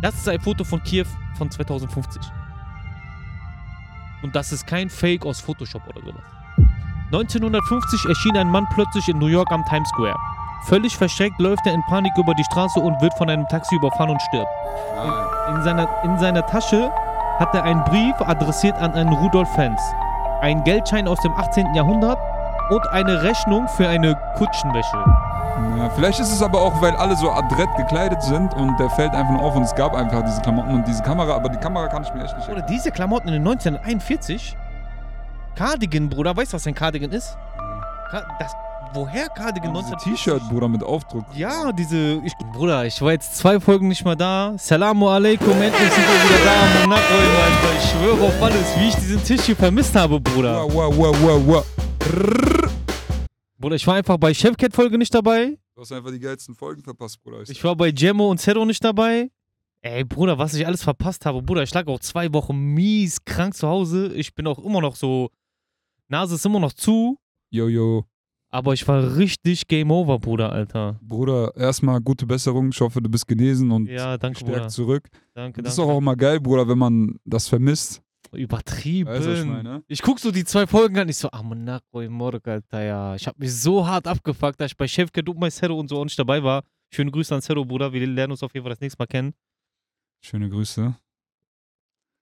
Das ist ein Foto von Kiew von 2050. Und das ist kein Fake aus Photoshop oder sowas. 1950 erschien ein Mann plötzlich in New York am Times Square. Völlig verschreckt läuft er in Panik über die Straße und wird von einem Taxi überfahren und stirbt. Nein. In seiner, in seiner Tasche hat er einen Brief adressiert an einen Rudolf Fans, einen Geldschein aus dem 18. Jahrhundert und eine Rechnung für eine Kutschenwäsche. Ja, vielleicht ist es aber auch, weil alle so adrett gekleidet sind und der fällt einfach nur auf und es gab einfach diese Klamotten und diese Kamera, aber die Kamera kann ich mir echt nicht Oder diese Klamotten in den 1941? Cardigan, Bruder, weißt du, was ein Cardigan ist? Das, woher Cardigan Diese 1940? T-Shirt, Bruder, mit Aufdruck. Ja, diese. Ich, Bruder, ich war jetzt zwei Folgen nicht mehr da. Salamu alaikum, endlich sind wir wieder da. Monaco, Alter. Ich schwöre auf alles, wie ich diesen Tisch hier vermisst habe, Bruder. Wow, wow, wow, wow, wow. Bruder, ich war einfach bei Chefcat-Folge nicht dabei. Du hast einfach die geilsten Folgen verpasst, Bruder. Ich war bei Gemmo und Zero nicht dabei. Ey, Bruder, was ich alles verpasst habe. Bruder, ich lag auch zwei Wochen mies krank zu Hause. Ich bin auch immer noch so. Nase ist immer noch zu. Jojo. Aber ich war richtig Game Over, Bruder, Alter. Bruder, erstmal gute Besserung. Ich hoffe, du bist genesen und Ja, danke, Bruder. stärkt zurück. Danke, Das ist danke. doch auch mal geil, Bruder, wenn man das vermisst. Übertrieben. Weißt ich meine? Ich guck so die zwei Folgen an, ich so, ah, Monaco im Alter, ja. Ich hab mich so hart abgefuckt, dass ich bei Chef bei Zero und so auch nicht dabei war. Schöne Grüße an Zero, Bruder. Wir lernen uns auf jeden Fall das nächste Mal kennen. Schöne Grüße.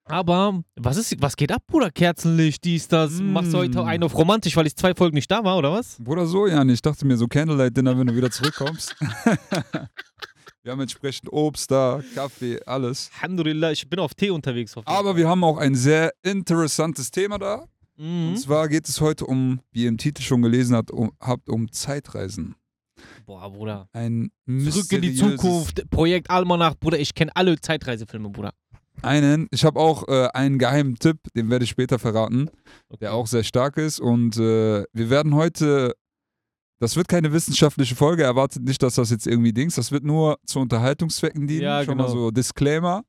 Aber, was ist, was geht ab, Bruder? Kerzenlicht, dies, das. Mm. Machst du heute einen auf romantisch, weil ich zwei Folgen nicht da war, oder was? Bruder, so, Jan, ich dachte mir so Candlelight-Dinner, wenn du wieder zurückkommst. wir haben entsprechend Obst da, Kaffee, alles. Alhamdulillah, ich bin auf Tee unterwegs. Aber wir haben auch ein sehr interessantes Thema da. Mhm. Und zwar geht es heute um, wie ihr im Titel schon gelesen habt, um, habt, um Zeitreisen. Boah, Bruder. Ein Zurück in die Zukunft, Projekt Almanach, Bruder. Ich kenne alle Zeitreisefilme, Bruder. Einen, ich habe auch äh, einen geheimen Tipp, den werde ich später verraten, der auch sehr stark ist. Und äh, wir werden heute, das wird keine wissenschaftliche Folge, erwartet nicht, dass das jetzt irgendwie Dings, das wird nur zu Unterhaltungszwecken dienen. Ja, Schon mal genau. so Disclaimer.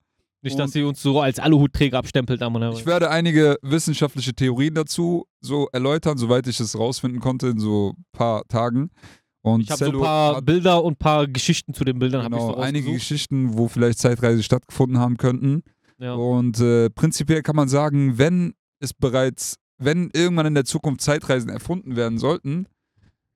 Nicht, dass Und- sie uns so als Aluhutträger abstempelt haben oder. Ich werde einige wissenschaftliche Theorien dazu so erläutern, soweit ich es rausfinden konnte in so ein paar Tagen. Und Ich habe so ein paar Bilder und ein paar Geschichten zu den Bildern. genau, so einige. Geschichten, wo vielleicht Zeitreise stattgefunden haben könnten. Ja. Und äh, prinzipiell kann man sagen, wenn es bereits, wenn irgendwann in der Zukunft Zeitreisen erfunden werden sollten,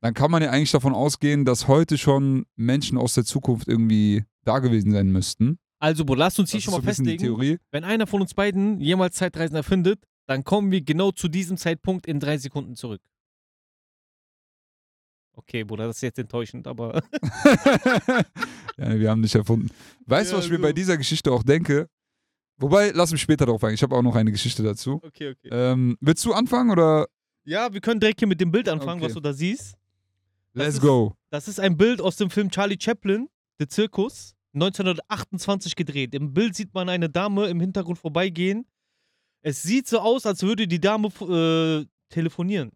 dann kann man ja eigentlich davon ausgehen, dass heute schon Menschen aus der Zukunft irgendwie da gewesen sein müssten. Also, Bro, lasst uns hier Das schon mal so ein festlegen, Theorie. wenn einer von uns beiden jemals Zeitreisen erfindet, dann kommen wir genau zu diesem Zeitpunkt in drei Sekunden zurück. Okay, Bruder, das ist jetzt enttäuschend, aber ja, wir haben nicht erfunden. Weißt du, Ja, was ich mir so. bei dieser Geschichte auch denke? Wobei, lass mich später darauf eingehen. Ich habe auch noch eine Geschichte dazu. okay, okay. Ähm, willst du anfangen oder Ja, wir können direkt hier mit dem Bild anfangen, Okay. was du da siehst. Das let's ist- go? Das ist ein Bild aus dem Film Charlie Chaplin, Der Zirkus, 1928 gedreht. Im Bild sieht man eine Dame im Hintergrund vorbeigehen. Es sieht so aus, als würde die Dame äh, telefonieren.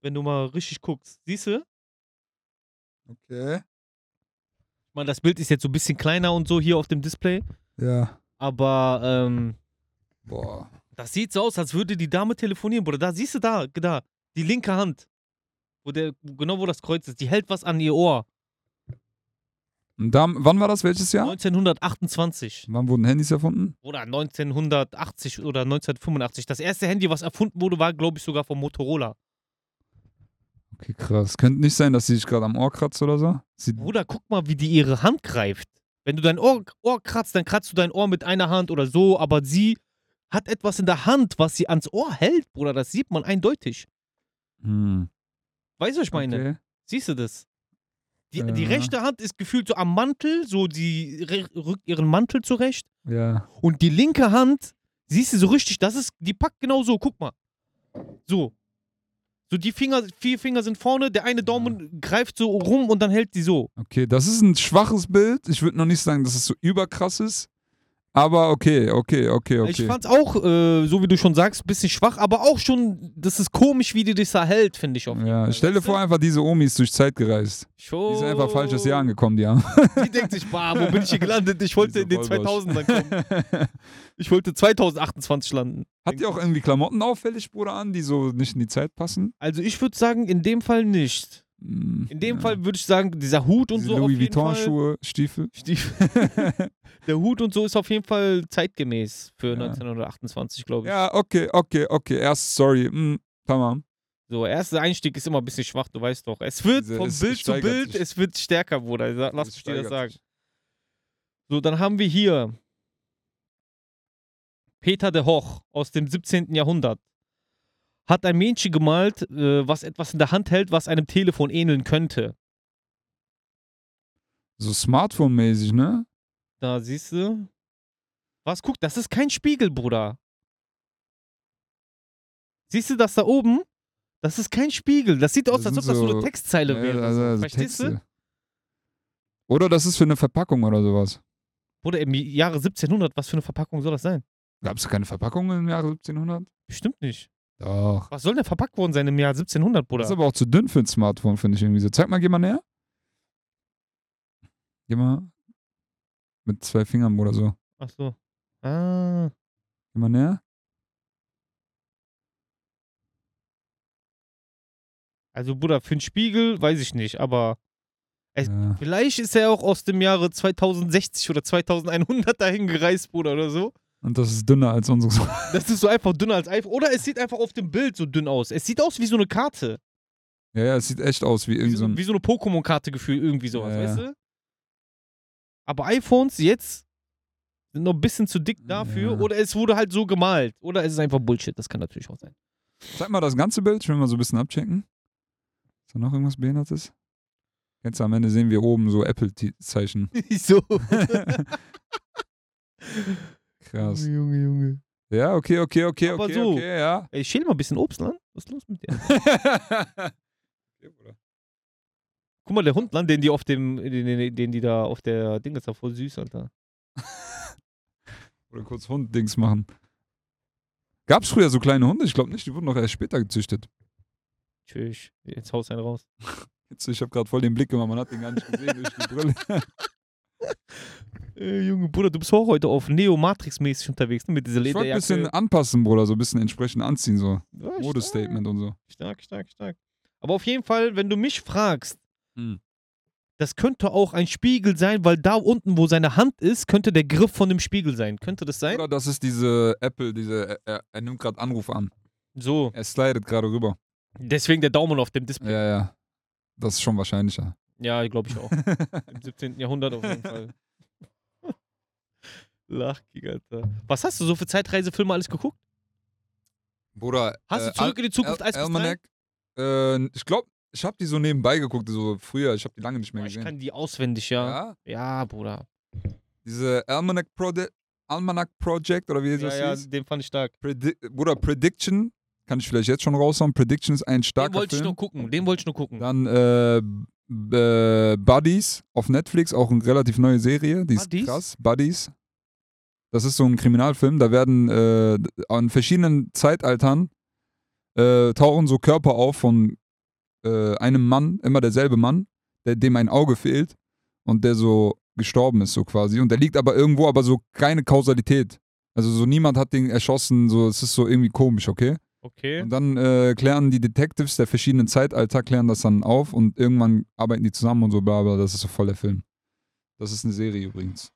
Wenn du mal richtig guckst. Siehst du? Okay. Ich meine, das Bild ist jetzt so ein bisschen kleiner und so hier auf dem Display. Ja. Aber ähm, Boah. das sieht so aus, als würde die Dame telefonieren, Bruder. Da siehst du da, da, die linke Hand. Wo der, genau wo das Kreuz ist. Die hält was an ihr Ohr. Da, wann war das? Welches Jahr? 1928. Wann wurden Handys erfunden? Oder 1980 oder 1985. Das erste Handy, was erfunden wurde, war, glaube ich, sogar vom Motorola. Okay, krass. Könnte nicht sein, dass sie sich gerade am Ohr kratzt oder so? Sie, Bruder, guck mal, wie die ihre Hand greift. Wenn du dein Ohr, Ohr kratzt, dann kratzt du dein Ohr mit einer Hand oder so, aber sie hat etwas in der Hand, was sie ans Ohr hält, Bruder. Das sieht man eindeutig. hm. Weißt du, was ich meine? Okay. Siehst du das? Die, die Ja. rechte Hand ist gefühlt so am Mantel, so die rückt ihren Mantel zurecht. Ja. Und die linke Hand, siehst du so richtig, das ist, die packt genau so, guck mal. So. So die Finger, vier Finger sind vorne, der eine Daumen greift so rum und dann hält die so. Okay, das ist ein schwaches Bild. Ich würde noch nicht sagen, dass es so überkrass ist. Aber okay, okay, okay, okay. Ich fand's auch, äh, so wie du schon sagst, ein bisschen schwach, aber auch schon, das ist komisch, wie die das da hält, finde ich auch. ja, stell dir vor, einfach diese Omis durch Zeit gereist. Schon. Die sind einfach falsches Jahr angekommen, die haben. Die denkt sich, bah, wo bin ich hier gelandet? Ich wollte in den Diese Vollbosch. 2000ern kommen. Ich wollte 2028 landen. Hat die auch irgendwie Klamotten auffällig, Bruder, an, die so nicht in die Zeit passen? Also ich würde sagen, in dem Fall nicht. mm, In dem ja. Fall würde ich sagen, dieser Hut und Diese so Louis Fall. Vuitton-Schuhe, Stiefel. Stiefel. Der Hut und so ist auf jeden Fall zeitgemäß für Ja. 1928, glaube ich. ja, okay, okay, okay. Erst, sorry. Mm, tamam. So, erster Einstieg ist immer ein bisschen schwach, du weißt doch. Es wird Diese- vom es Bild zu Bild, sich. es wird stärker, Bruder. Lass Es mich dir das sagen. sich. So, dann haben wir hier Peter de Hoch aus dem 17. Jahrhundert. Hat ein Mädchen gemalt, äh, was etwas in der Hand hält, was einem Telefon ähneln könnte. So Smartphone-mäßig, ne? Da siehst du. Was? Guck, das ist kein Spiegel, Bruder. Siehst du das da oben? Das ist kein Spiegel. Das sieht aus, Das als ob das so eine Textzeile Ja, wäre. also, so. also Verstehst du? Texte. Oder das ist für eine Verpackung oder sowas. Bruder, im Jahre 1700, was für eine Verpackung soll das sein? Gab es keine Verpackung im Jahre 1700? Bestimmt nicht. Doch. Was soll denn verpackt worden sein im Jahr 1700, Bruder? Das ist aber auch zu dünn für ein Smartphone, finde ich irgendwie so. Zeig mal, geh mal näher. Geh mal. Mit zwei Fingern oder so. Ach so. Ah. Mal näher. Also, Bruder, für einen Spiegel weiß ich nicht, aber Es- Ja. vielleicht ist er auch aus dem Jahre 2060 oder 2100 dahin gereist, Bruder, oder so. Und das ist dünner als unsere. Das ist so einfach dünner als iPhone. Oder es sieht einfach auf dem Bild so dünn aus. Es sieht aus wie so eine Karte. Ja, ja, es sieht echt aus wie Wie irgend so, so ein. wie so eine Pokémon-Karte gefühl, irgendwie sowas, ja. weißt du? Aber iPhones jetzt sind noch ein bisschen zu dick dafür. Ja. Oder es wurde halt so gemalt. Oder es ist einfach Bullshit. Das kann natürlich auch sein. Zeig mal das ganze Bild. Ich will mal so ein bisschen abchecken. Ist da noch irgendwas Behindertes? Jetzt am Ende sehen wir oben so Apple-Zeichen. so. Krass. Junge, Junge. Ja, okay, okay, okay, Aber okay, so. okay, ja. Ey, schäl mal ein bisschen Obst, Land. Was ist los mit dir? Okay, Bruder. Guck mal, der Hund, den die auf dem, den, den, den die da auf der Ding ist, da voll süß, Alter. Oder kurz Hund-Dings machen. Gab es früher so kleine Hunde? Ich glaube nicht, die wurden noch erst später gezüchtet. Tschüss. Jetzt haust einen raus. Jetzt, ich habe gerade voll den Blick gemacht, man hat den gar nicht gesehen durch die Brille. Ey, Junge, Bruder, du bist auch heute auf Neo-Matrix-mäßig unterwegs, ne? Mit dieser Ich wollte ein Lederjacke. bisschen anpassen, Bruder, so ein bisschen entsprechend anziehen, so. Ja. Modestatement und so. Stark, stark, stark. Aber auf jeden Fall, wenn du mich fragst, Hm. das könnte auch ein Spiegel sein, weil da unten, wo seine Hand ist, könnte der Griff von dem Spiegel sein. Könnte das sein? Oder das ist diese Apple, diese, er, er, er nimmt gerade Anruf an. So. Er slidet gerade rüber. Deswegen der Daumen auf dem Display. Ja, ja. Das ist schon wahrscheinlicher. Ja, glaube ich auch. Im 17. Jahrhundert auf jeden Fall. Lachkick, Alter. Was hast du so für Zeitreisefilme alles geguckt? Bruder, Hast äh, du zurück in die Zukunft Al- 1 bis 3? Almanac, äh, ich glaube, ich habe die so nebenbei geguckt, so früher. Ich habe die lange nicht mehr Boah, ich gesehen. kann die auswendig, ja. ja? Ja, Bruder. Diese Almanac, Prode Almanac Project oder wie Ja, das ja, hieß? den fand ich stark. Predi Bruder, Prediction, kann ich vielleicht jetzt schon raushauen. Prediction ist ein Den starker wollte ich nur gucken. Den wollte ich nur gucken. Dann äh, äh, Buddies auf Netflix, auch eine relativ neue Serie. Die ist Buddies? krass. Buddies. Das ist so ein Kriminalfilm. Da werden äh, an verschiedenen Zeitaltern äh, tauchen so Körper auf von äh, einem Mann, immer derselbe Mann, der, dem ein Auge fehlt und der so gestorben ist, so quasi. Und der liegt aber irgendwo, aber so keine Kausalität. Also so niemand hat den erschossen, so es ist so irgendwie komisch, okay? Okay. Und dann äh, klären die Detectives der verschiedenen Zeitalter, klären das dann auf und irgendwann arbeiten die zusammen und so, bla bla. Das ist so voll der Film. Das ist eine Serie übrigens.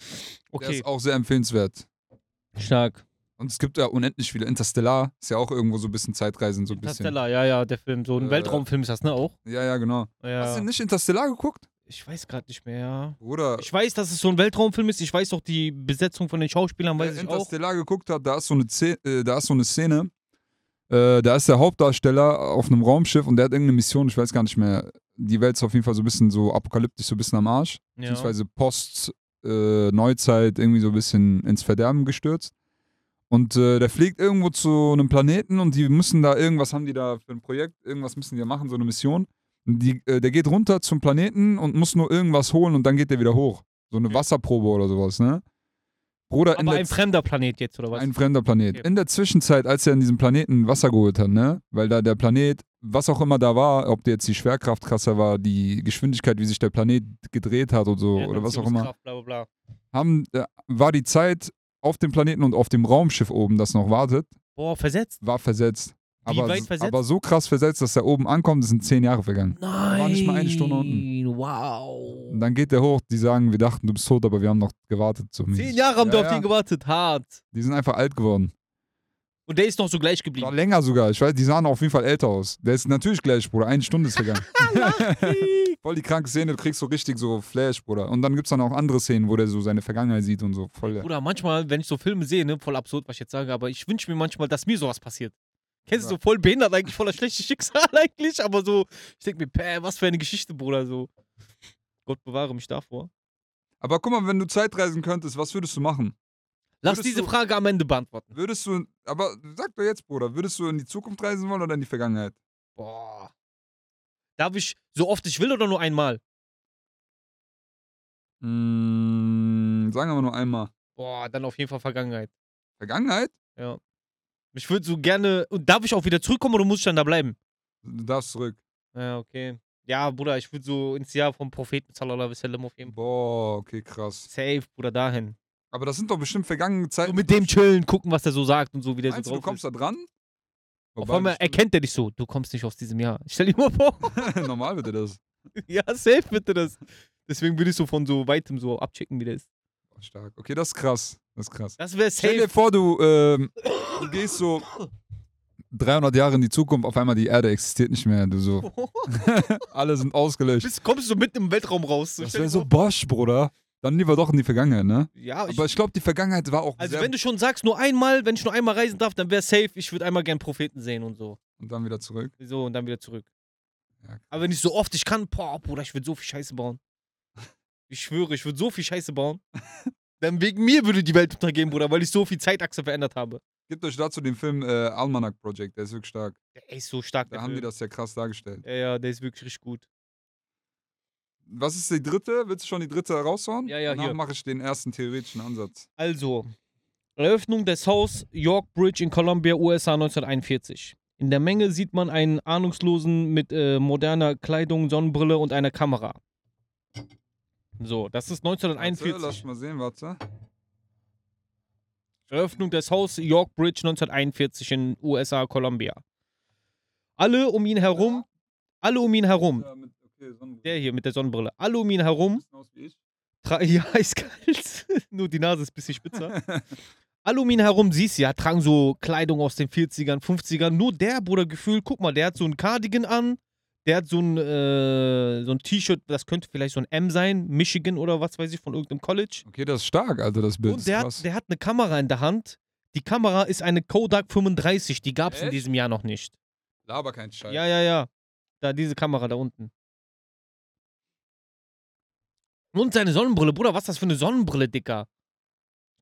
Der Okay. ist auch sehr empfehlenswert. Stark. Und es gibt ja unendlich viele. Interstellar ist ja auch irgendwo so ein bisschen Zeitreisen, so ein bisschen. Interstellar, ja, ja, der Film. So ein Äh, Weltraumfilm ist das, ne? Auch? Ja, ja, genau. Ja. Hast du nicht Interstellar geguckt? Ich weiß gerade nicht mehr, ja. Bruder, Ich weiß, dass es so ein Weltraumfilm ist. Ich weiß auch die Besetzung von den Schauspielern, weiß ich auch. Interstellar geguckt hat, da ist so eine, Ze äh, da ist so eine Szene. Äh, da ist der Hauptdarsteller auf einem Raumschiff und der hat irgendeine Mission, ich weiß gar nicht mehr. Die Welt ist auf jeden Fall so ein bisschen so apokalyptisch, so ein bisschen am Arsch. Ja. beziehungsweise Post-Neuzeit irgendwie so ein bisschen ins Verderben gestürzt. Und äh, der fliegt irgendwo zu einem Planeten und die müssen da irgendwas haben die da für ein Projekt, irgendwas müssen die da machen, so eine Mission. Und die, äh, der geht runter zum Planeten und muss nur irgendwas holen und dann geht der wieder hoch. So eine. Wasserprobe oder sowas, ne? Bruder, Aber der ein fremder Planet jetzt, oder was? ein fremder Planet. Okay. In der Zwischenzeit, als er in diesem Planeten Wasser geholt hat, ne? Weil da der Planet, was auch immer da war, ob jetzt die Schwerkraft krasser war, die Geschwindigkeit, wie sich der Planet gedreht hat oder so, oder was auch immer, Bla, bla, bla. haben, äh, war die Zeit auf dem Planeten und auf dem Raumschiff oben, das noch wartet, Boah, versetzt. war versetzt. Aber, weit versetzt? aber so krass versetzt, dass er oben ankommt, sind zehn Jahre vergangen. Nein. war nicht mal eine Stunde unten. Und Wow. dann geht der hoch, die sagen, wir dachten, du bist tot, aber wir haben noch gewartet. Mäßig. Zehn Jahre haben die Ja, auf ja. den gewartet. Hart. Die sind einfach alt geworden. Und der ist noch so gleich War geblieben. länger sogar. Ich weiß, die sahen auf jeden Fall älter aus. Der ist natürlich gleich, Bruder. Eine Stunde ist vergangen. Voll die kranke Szene, du kriegst so richtig so Flash, Bruder. Und dann gibt's dann auch andere Szenen, wo der so seine Vergangenheit sieht und so. Voll. Bruder, manchmal, wenn ich so Filme sehe, ne, voll absurd, was ich jetzt sage, aber ich wünsche mir manchmal, dass mir sowas passiert. Kennst du, Ja. so voll behindert eigentlich, voller schlechtes Schicksal eigentlich, aber so, ich denke mir, päh, was für eine Geschichte, Bruder, so. Gott bewahre mich davor. Aber guck mal, wenn du Zeitreisen könntest, was würdest du machen? Lass diese du- Frage am Ende beantworten. Würdest du, aber sag doch jetzt, Bruder, würdest du in die Zukunft reisen wollen oder in die Vergangenheit? Boah. Darf ich so oft ich will oder nur einmal? Mm, sagen wir mal nur einmal. Boah, dann auf jeden Fall Vergangenheit. Vergangenheit? Ja. Ich würde so gerne. Und darf ich auch wieder zurückkommen oder muss ich dann da bleiben? Du darfst zurück. Ja, okay. Ja, Bruder, ich würde so ins Jahr vom Propheten sallallahu alaihi wasallam auf jeden Fall. Boah, okay, krass. Safe, Bruder, dahin. Aber das sind doch bestimmt vergangene So Zeiten. mit dem chillen, gucken, was der so sagt und so, wie der Meinst so du, du drauf kommst ist. da dran? Auf einmal erkennt er dich so, du kommst nicht aus diesem Jahr. Stell dir mal vor. Normal wird er das. ja, safe bitte das. Deswegen würde ich so von so weitem so abchecken, wie der ist. Stark. Okay, das ist krass. Das ist krass. Das wäre Stell dir safe. vor, du, ähm, du gehst so 300 Jahre in die Zukunft, auf einmal die Erde existiert nicht mehr. Du so, alle sind ausgelöscht. Bist, kommst du mitten im Weltraum raus. Das stell wäre so. Bosch, Bruder. Dann lieber doch in die Vergangenheit, ne? Ja, ich, Aber ich glaube, die Vergangenheit war auch also wenn du schon sagst, nur einmal, wenn ich nur einmal reisen darf, dann wäre safe, ich würde einmal gern Propheten sehen und so. Und dann wieder zurück. So und dann wieder zurück. Ja, Aber wenn ich so oft ich kann, boah, Bruder, ich würde so viel Scheiße bauen. Ich schwöre, ich würde so viel Scheiße bauen. Dann wegen mir würde die Welt untergehen, Bruder, weil ich so viel Zeitachse verändert habe. Gebt euch dazu den Film äh, Almanac Project, der ist wirklich stark. Der ist so stark. Da haben die Film. das ja krass dargestellt. Ja, ja, der ist wirklich richtig gut. Was ist die dritte? Willst du schon die dritte raushauen? Ja, ja, Danach hier. mache ich den ersten theoretischen Ansatz. Also, Eröffnung des Haus York Bridge in Columbia, USA 1941. In der Menge sieht man einen Ahnungslosen mit äh, moderner Kleidung, Sonnenbrille und einer Kamera. So, das ist Warte, lass 1941. mal sehen, warte. Eröffnung des Haus York Bridge 1941 in USA, Columbia. Alle um ihn herum, alle um ihn herum, okay, der hier mit der Sonnenbrille, alle um ihn herum, tra- ja, ist kalt, nur die Nase ist ein bisschen spitzer. Alle um ihn herum, siehst du ja, tragen so Kleidung aus den 40ern, 50ern. Nur der, Bruder, Gefühl, guck mal, der hat so ein Cardigan an, der hat so ein, äh, so ein T-Shirt, das könnte vielleicht so ein M sein, Michigan oder was weiß ich, von irgendeinem College. Okay, das ist stark, Alter, das Bild. Und der ist hat, krass. der hat eine Kamera in der Hand. Die Kamera ist eine Kodak 35, die gab es in diesem Jahr noch nicht. Laber kein Scheiß. Ja, ja, ja. Da, diese Kamera da unten. Und seine Sonnenbrille, Bruder, was ist das für eine Sonnenbrille, Dicker?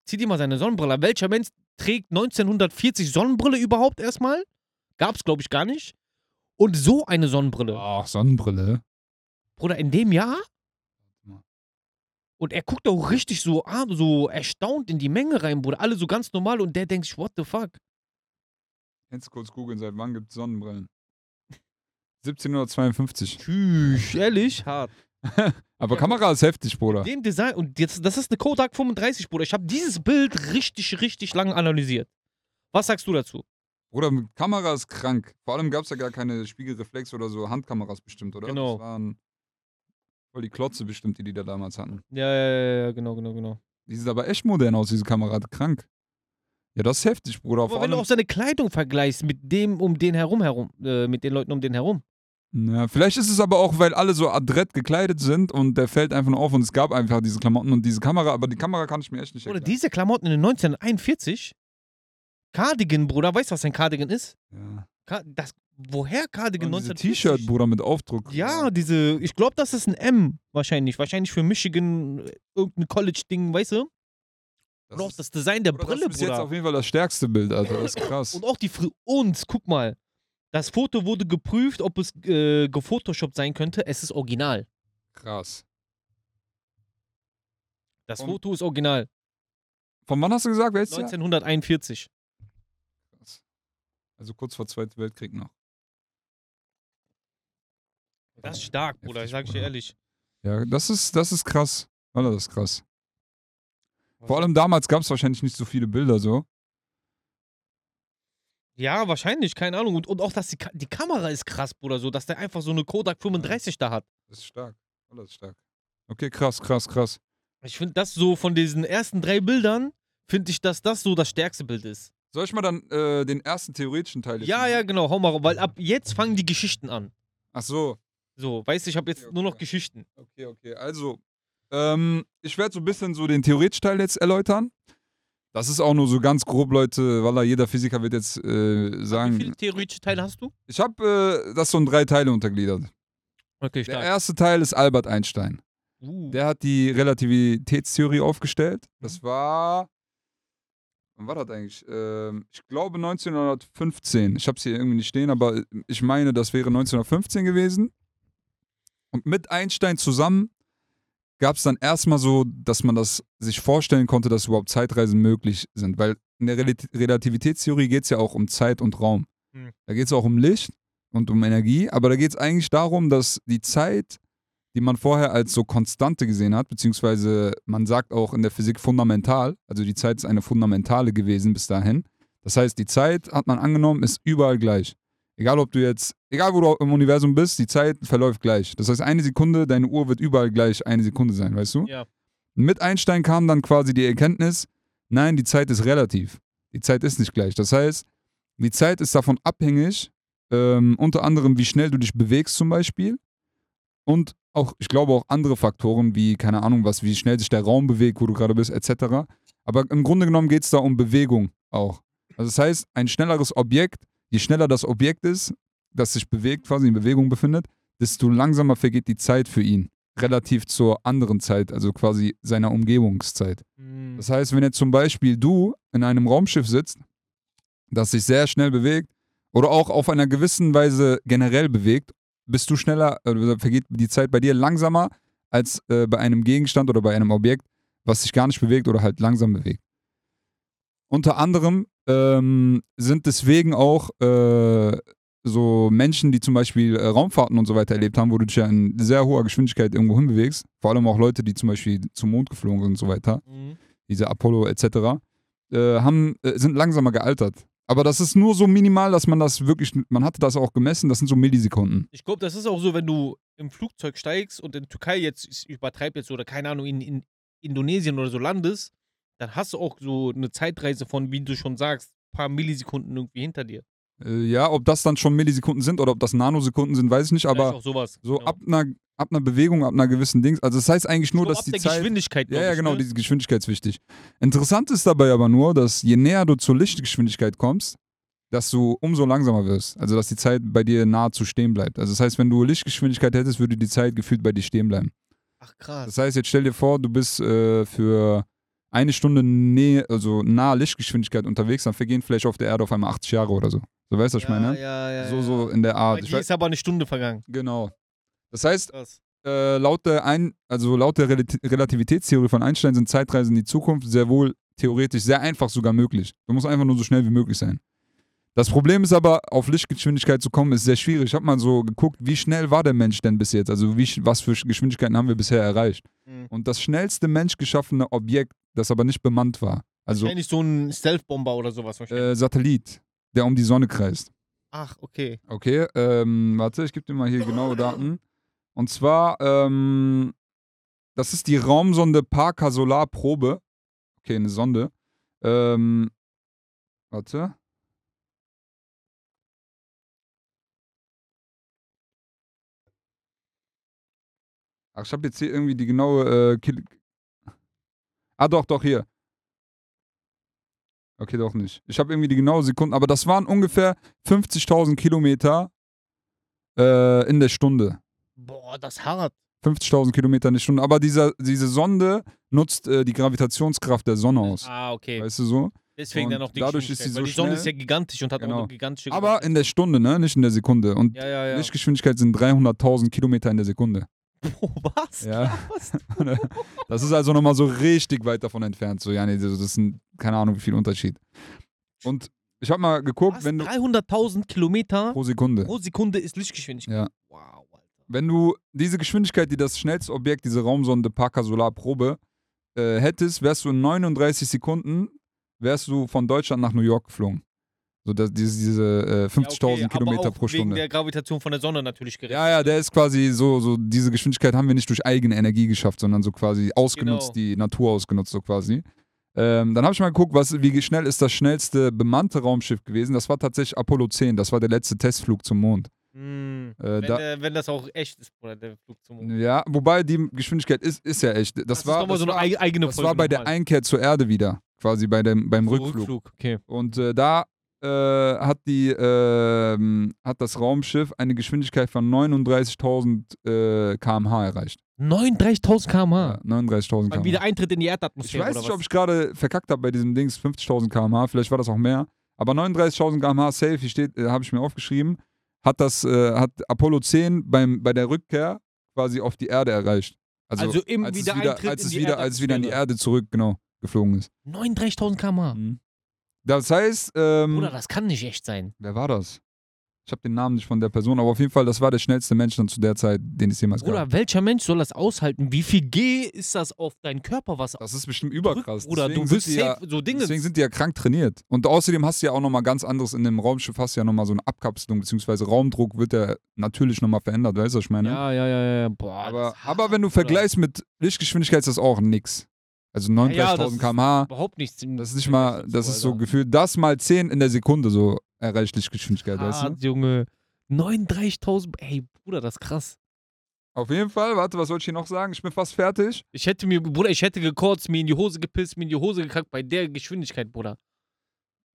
Zieh dir mal seine Sonnenbrille. Welcher Mensch trägt 1940 Sonnenbrille überhaupt erstmal? Gab's, glaube ich, gar nicht. Und so eine Sonnenbrille. Ach, Sonnenbrille. Bruder, in dem Jahr? Und er guckt auch richtig so, ah, so erstaunt in die Menge rein, Bruder. Alle so ganz normal und der denkt sich, what the fuck? Jetzt kurz googeln, seit wann gibt es Sonnenbrillen? 1752. Tschüss, ehrlich? Hart. Aber Kamera ist heftig, Bruder. Dem Design, und jetzt, das ist eine Kodak 35, Bruder. Ich habe dieses Bild richtig, richtig lange analysiert. Was sagst du dazu? Bruder, Kamera ist krank. Vor allem gab es ja gar keine Spiegelreflex oder so Handkameras bestimmt, oder? Genau. Das waren voll die Klotze bestimmt, die die da damals hatten. Ja, ja, ja, ja, genau, genau, genau. Die sieht aber echt modern aus, diese Kamera. Krank. Ja, das ist heftig, Bruder. Aber Vor wenn du auch seine Kleidung vergleichst mit dem um den herum, herum äh, mit den Leuten um den herum. Ja, vielleicht ist es aber auch, weil alle so adrett gekleidet sind und der fällt einfach nur auf und es gab einfach diese Klamotten und diese Kamera, aber die Kamera kann ich mir echt nicht Oder erklären. diese Klamotten in den 1941? Cardigan, Bruder, weißt du, was ein Cardigan ist? Ja. Das, woher Cardigan Und diese 1940? T-Shirt, Bruder, mit Aufdruck. Ja, diese, ich glaube, das ist ein M wahrscheinlich. Wahrscheinlich für Michigan, äh, irgendein College-Ding, weißt du? das Und auch das Design der Bruder, Brille, das ist bis jetzt Bruder. auf jeden Fall das stärkste Bild, Alter. Das ist krass. Und auch die Fri und guck mal, das Foto wurde geprüft, ob es äh, gefotoshoppt sein könnte. Es ist original. Krass. Das Und- Foto ist original. Von wann hast du gesagt, welches Jahr? 1941. Krass. Also kurz vor Zweiten Weltkrieg noch. Das ist stark, Bruder, Heftig, ich sag dir ehrlich. Ja, das ist, das ist krass. Alter, das ist krass. Vor allem damals gab es wahrscheinlich nicht so viele Bilder so. Ja, wahrscheinlich, keine Ahnung. Und, und auch, dass die, Ka- die Kamera ist krass, Bruder, so, dass der einfach so eine Kodak 35 da hat. Das ist stark. Oh, ist stark. Okay, krass, krass, krass. Ich finde das so von diesen ersten drei Bildern, finde ich, dass das so das stärkste Bild ist. Soll ich mal dann äh, den ersten theoretischen Teil jetzt Ja, machen? ja, genau, hau mal raus, weil ab jetzt fangen die Geschichten an. Ach so. So, weißt du, ich habe jetzt Okay, nur noch okay. Geschichten. Okay, okay. Also, ähm, ich werde so ein bisschen so den theoretischen Teil jetzt erläutern. Das ist auch nur so ganz grob, Leute, weil jeder Physiker wird jetzt äh, Wie sagen. viele theoretische Teile hast du? Ich habe äh, das so in drei Teile untergliedert. Okay, Der stark. erste Teil ist Albert Einstein. Uh, Der hat die Relativitätstheorie aufgestellt. Mhm. Das war. Wann war das eigentlich? Ähm, ich glaube 1915. Ich habe es hier irgendwie nicht stehen, aber ich meine, das wäre 1915 gewesen. Und mit Einstein zusammen gab es dann erstmal so, dass man das sich vorstellen konnte, dass überhaupt Zeitreisen möglich sind. Weil in der Relat Relativitätstheorie geht es ja auch um Zeit und Raum. Mhm. Da geht es auch um Licht und um Energie, aber da geht es eigentlich darum, dass die Zeit, die man vorher als so Konstante gesehen hat, beziehungsweise man sagt auch in der Physik fundamental, also die Zeit ist eine fundamentale gewesen bis dahin. Das heißt, die Zeit, hat man angenommen, ist überall gleich. Egal ob du jetzt, egal wo du im Universum bist, die Zeit verläuft gleich. Das heißt, eine Sekunde, deine Uhr wird überall gleich eine Sekunde sein, weißt du? Ja. Mit Einstein kam dann quasi die Erkenntnis, nein, die Zeit ist relativ. Die Zeit ist nicht gleich. Das heißt, die Zeit ist davon abhängig, ähm, unter anderem, wie schnell du dich bewegst zum Beispiel. Und auch, ich glaube, auch andere Faktoren, wie, keine Ahnung, was, wie schnell sich der Raum bewegt, wo du gerade bist, etc. Aber im Grunde genommen geht es da um Bewegung auch. Also das heißt, ein schnelleres Objekt, je schneller das Objekt ist, das sich bewegt, quasi in Bewegung befindet, desto langsamer vergeht die Zeit für ihn. Relativ zur anderen Zeit, also quasi seiner Umgebungszeit. Hm. Das heißt, wenn jetzt zum Beispiel du in einem Raumschiff sitzt, das sich sehr schnell bewegt oder auch auf einer gewissen Weise generell bewegt, bist du schneller, äh, vergeht die Zeit bei dir langsamer als äh, bei einem Gegenstand oder bei einem Objekt, was sich gar nicht bewegt oder halt langsam bewegt. Unter anderem ähm, sind deswegen auch äh, so Menschen, die zum Beispiel äh, Raumfahrten und so weiter erlebt haben, wo du dich ja in sehr hoher Geschwindigkeit irgendwo hinbewegst, vor allem auch Leute, die zum Beispiel zum Mond geflogen sind und so weiter, Mhm. diese Apollo etc., äh, haben, äh, sind langsamer gealtert. Aber das ist nur so minimal, dass man das wirklich, man hatte das auch gemessen, das sind so Millisekunden. Ich glaube, das ist auch so, wenn du im Flugzeug steigst und in Türkei jetzt, ich übertreibe jetzt oder keine Ahnung, in, in Indonesien oder so landest, dann hast du auch so eine Zeitreise von, wie du schon sagst, paar Millisekunden irgendwie hinter dir. Äh, ja, ob das dann schon Millisekunden sind oder ob das Nanosekunden sind, weiß ich nicht, aber sowas. so genau. ab einer, ab einer Bewegung, ab einer gewissen Dings, also das heißt eigentlich nur, So dass die der Zeit... Geschwindigkeit. Ja, ja, genau, ne? die Geschwindigkeit ist wichtig. Interessant ist dabei aber nur, dass je näher du zur Lichtgeschwindigkeit kommst, dass du umso langsamer wirst. Also, dass die Zeit bei dir nahezu stehen bleibt. Also, das heißt, wenn du Lichtgeschwindigkeit hättest, würde die Zeit gefühlt bei dir stehen bleiben. Ach krass. Das heißt, jetzt stell dir vor, du bist äh, für eine Stunde nähe, also nahe Lichtgeschwindigkeit unterwegs, dann vergehen vielleicht auf der Erde auf einmal 80 Jahre oder so. So weißt du, was ich ja, meine? Ja, ja, so, ja. so in der Bei Art. Ich dir ist aber eine Stunde vergangen. genau. Das heißt, äh, laut, der Ein also laut der Relati Relativitätstheorie von Einstein sind Zeitreisen in die Zukunft sehr wohl theoretisch sehr einfach sogar möglich. Du musst einfach nur so schnell wie möglich sein. Das Problem ist aber, auf Lichtgeschwindigkeit zu kommen, ist sehr schwierig. Ich habe mal so geguckt, wie schnell war der Mensch denn bis jetzt? Also wie, was für Geschwindigkeiten haben wir bisher erreicht? Mhm. Und das schnellste menschgeschaffene Objekt, das aber nicht bemannt war, also Wahrscheinlich so ein Stealth-Bomber oder sowas. wahrscheinlich. äh, Satellit, der um die Sonne kreist. Ach, okay. Okay, ähm, warte, ich gebe dir mal hier genaue Daten. Und zwar, ähm, das ist die Raumsonde Parker Solar Probe. Okay, eine Sonde. Ähm, warte. Ach, ich habe jetzt hier irgendwie die genaue äh, Kil Ah, doch, doch, hier. Okay, doch nicht. Ich habe irgendwie die genaue Sekunden, aber das waren ungefähr 50.000 Kilometer äh, in der Stunde. Boah, das ist hart. 50.000 Kilometer in der Stunde. Aber dieser, diese Sonde nutzt äh, die Gravitationskraft der Sonne aus. Ah, okay. Weißt du so? Deswegen und dann auch die dadurch ist sie so Die Sonne schnell. ist ja gigantisch und hat auch Genau. eine gigantische Aber in der Stunde, ne? Nicht in der Sekunde. Und Ja, ja, ja. Lichtgeschwindigkeit sind 300.000 Kilometer in der Sekunde. Oh, was? Ja. Das ist also nochmal so richtig weit davon entfernt. So, ja, nee, das ist ein, keine Ahnung, wie viel Unterschied. Und ich habe mal geguckt, Was? wenn du 300.000 Kilometer pro Sekunde. pro Sekunde ist Lichtgeschwindigkeit. Ja. Wow, Alter. Wenn du diese Geschwindigkeit, die das schnellste Objekt, diese Raumsonde Parker Solar Probe, äh, hättest, wärst du in 39 Sekunden, wärst du von Deutschland nach New York geflogen. So dass diese, diese äh, 50.000 Ja, okay, Kilometer pro Wegen Stunde. der Gravitation von der Sonne natürlich gerechnet. Ja, ja, der ist quasi so, so, diese Geschwindigkeit haben wir nicht durch eigene Energie geschafft, sondern so quasi ausgenutzt, Genau. die Natur ausgenutzt, so quasi. Ähm, dann habe ich mal geguckt, was, wie schnell ist das schnellste bemannte Raumschiff gewesen. Das war tatsächlich Apollo 10, das war der letzte Testflug zum Mond. Hm, Äh, wenn, da, äh, wenn das auch echt ist, Bruder, der Flug zum Mond. ja, wobei die Geschwindigkeit ist, ist ja echt. Das, Das, war, das, so eine war, eig- eigene das Folge. war bei der. Einkehr zur Erde wieder, quasi bei dem, beim So, Rückflug. Okay. Und äh, da äh, hat, die, ähm, hat das Raumschiff eine Geschwindigkeit von 39.000 äh, km/h erreicht. 39.000 km/h. Ja, 39.000 Beim km/h. Wiedereintritt in die Ich Erdatmosphäre. weiß oder nicht, was? ob ich gerade verkackt habe bei diesem Dings, 50.000 km/h, vielleicht war das auch mehr. Aber 39.000 km/h safe, hier steht, äh, habe ich mir aufgeschrieben, hat das, äh, hat Apollo 10 beim, bei der Rückkehr quasi auf die Erde erreicht. Also, Also im als es Wiedereintritt wieder, als in es die wieder, als es wieder in die. Erde zurück, genau, geflogen ist. 39.000 km/h. Mhm. Das heißt, ähm, Bruder, das kann nicht echt sein. wer war das? Ich habe den Namen nicht von der Person, aber auf jeden Fall, das war der schnellste Mensch dann zu der Zeit, den es jemals Bruder, gab. welcher Mensch soll das aushalten? Wie viel G ist das auf deinen Körper, was Das ist bestimmt überkrass. Deswegen Du bist ja, so Dinge. Deswegen sind die ja krank trainiert. Und außerdem hast du ja auch nochmal ganz anderes in dem Raumschiff, hast du ja nochmal so eine Abkapselung, beziehungsweise Raumdruck wird ja natürlich nochmal verändert, weißt du, was ich meine? ja, ja, ja, ja. Boah, aber, aber wenn du vergleichst mit Lichtgeschwindigkeit, ist das auch nix. Also ja, 39.000 das ist km/h, Überhaupt nichts. das ist nicht mal, das ist so gefühlt, das mal 10 in der Sekunde so erreicht Lichtgeschwindigkeit, weißt du? Junge. 39.000. Ey, Bruder, das ist krass. Auf jeden Fall, warte, was soll ich hier noch sagen? Ich bin fast fertig. Ich hätte mir, Bruder, ich hätte gekotzt, mir in die Hose gepisst, mir in die Hose gekackt bei der Geschwindigkeit, Bruder.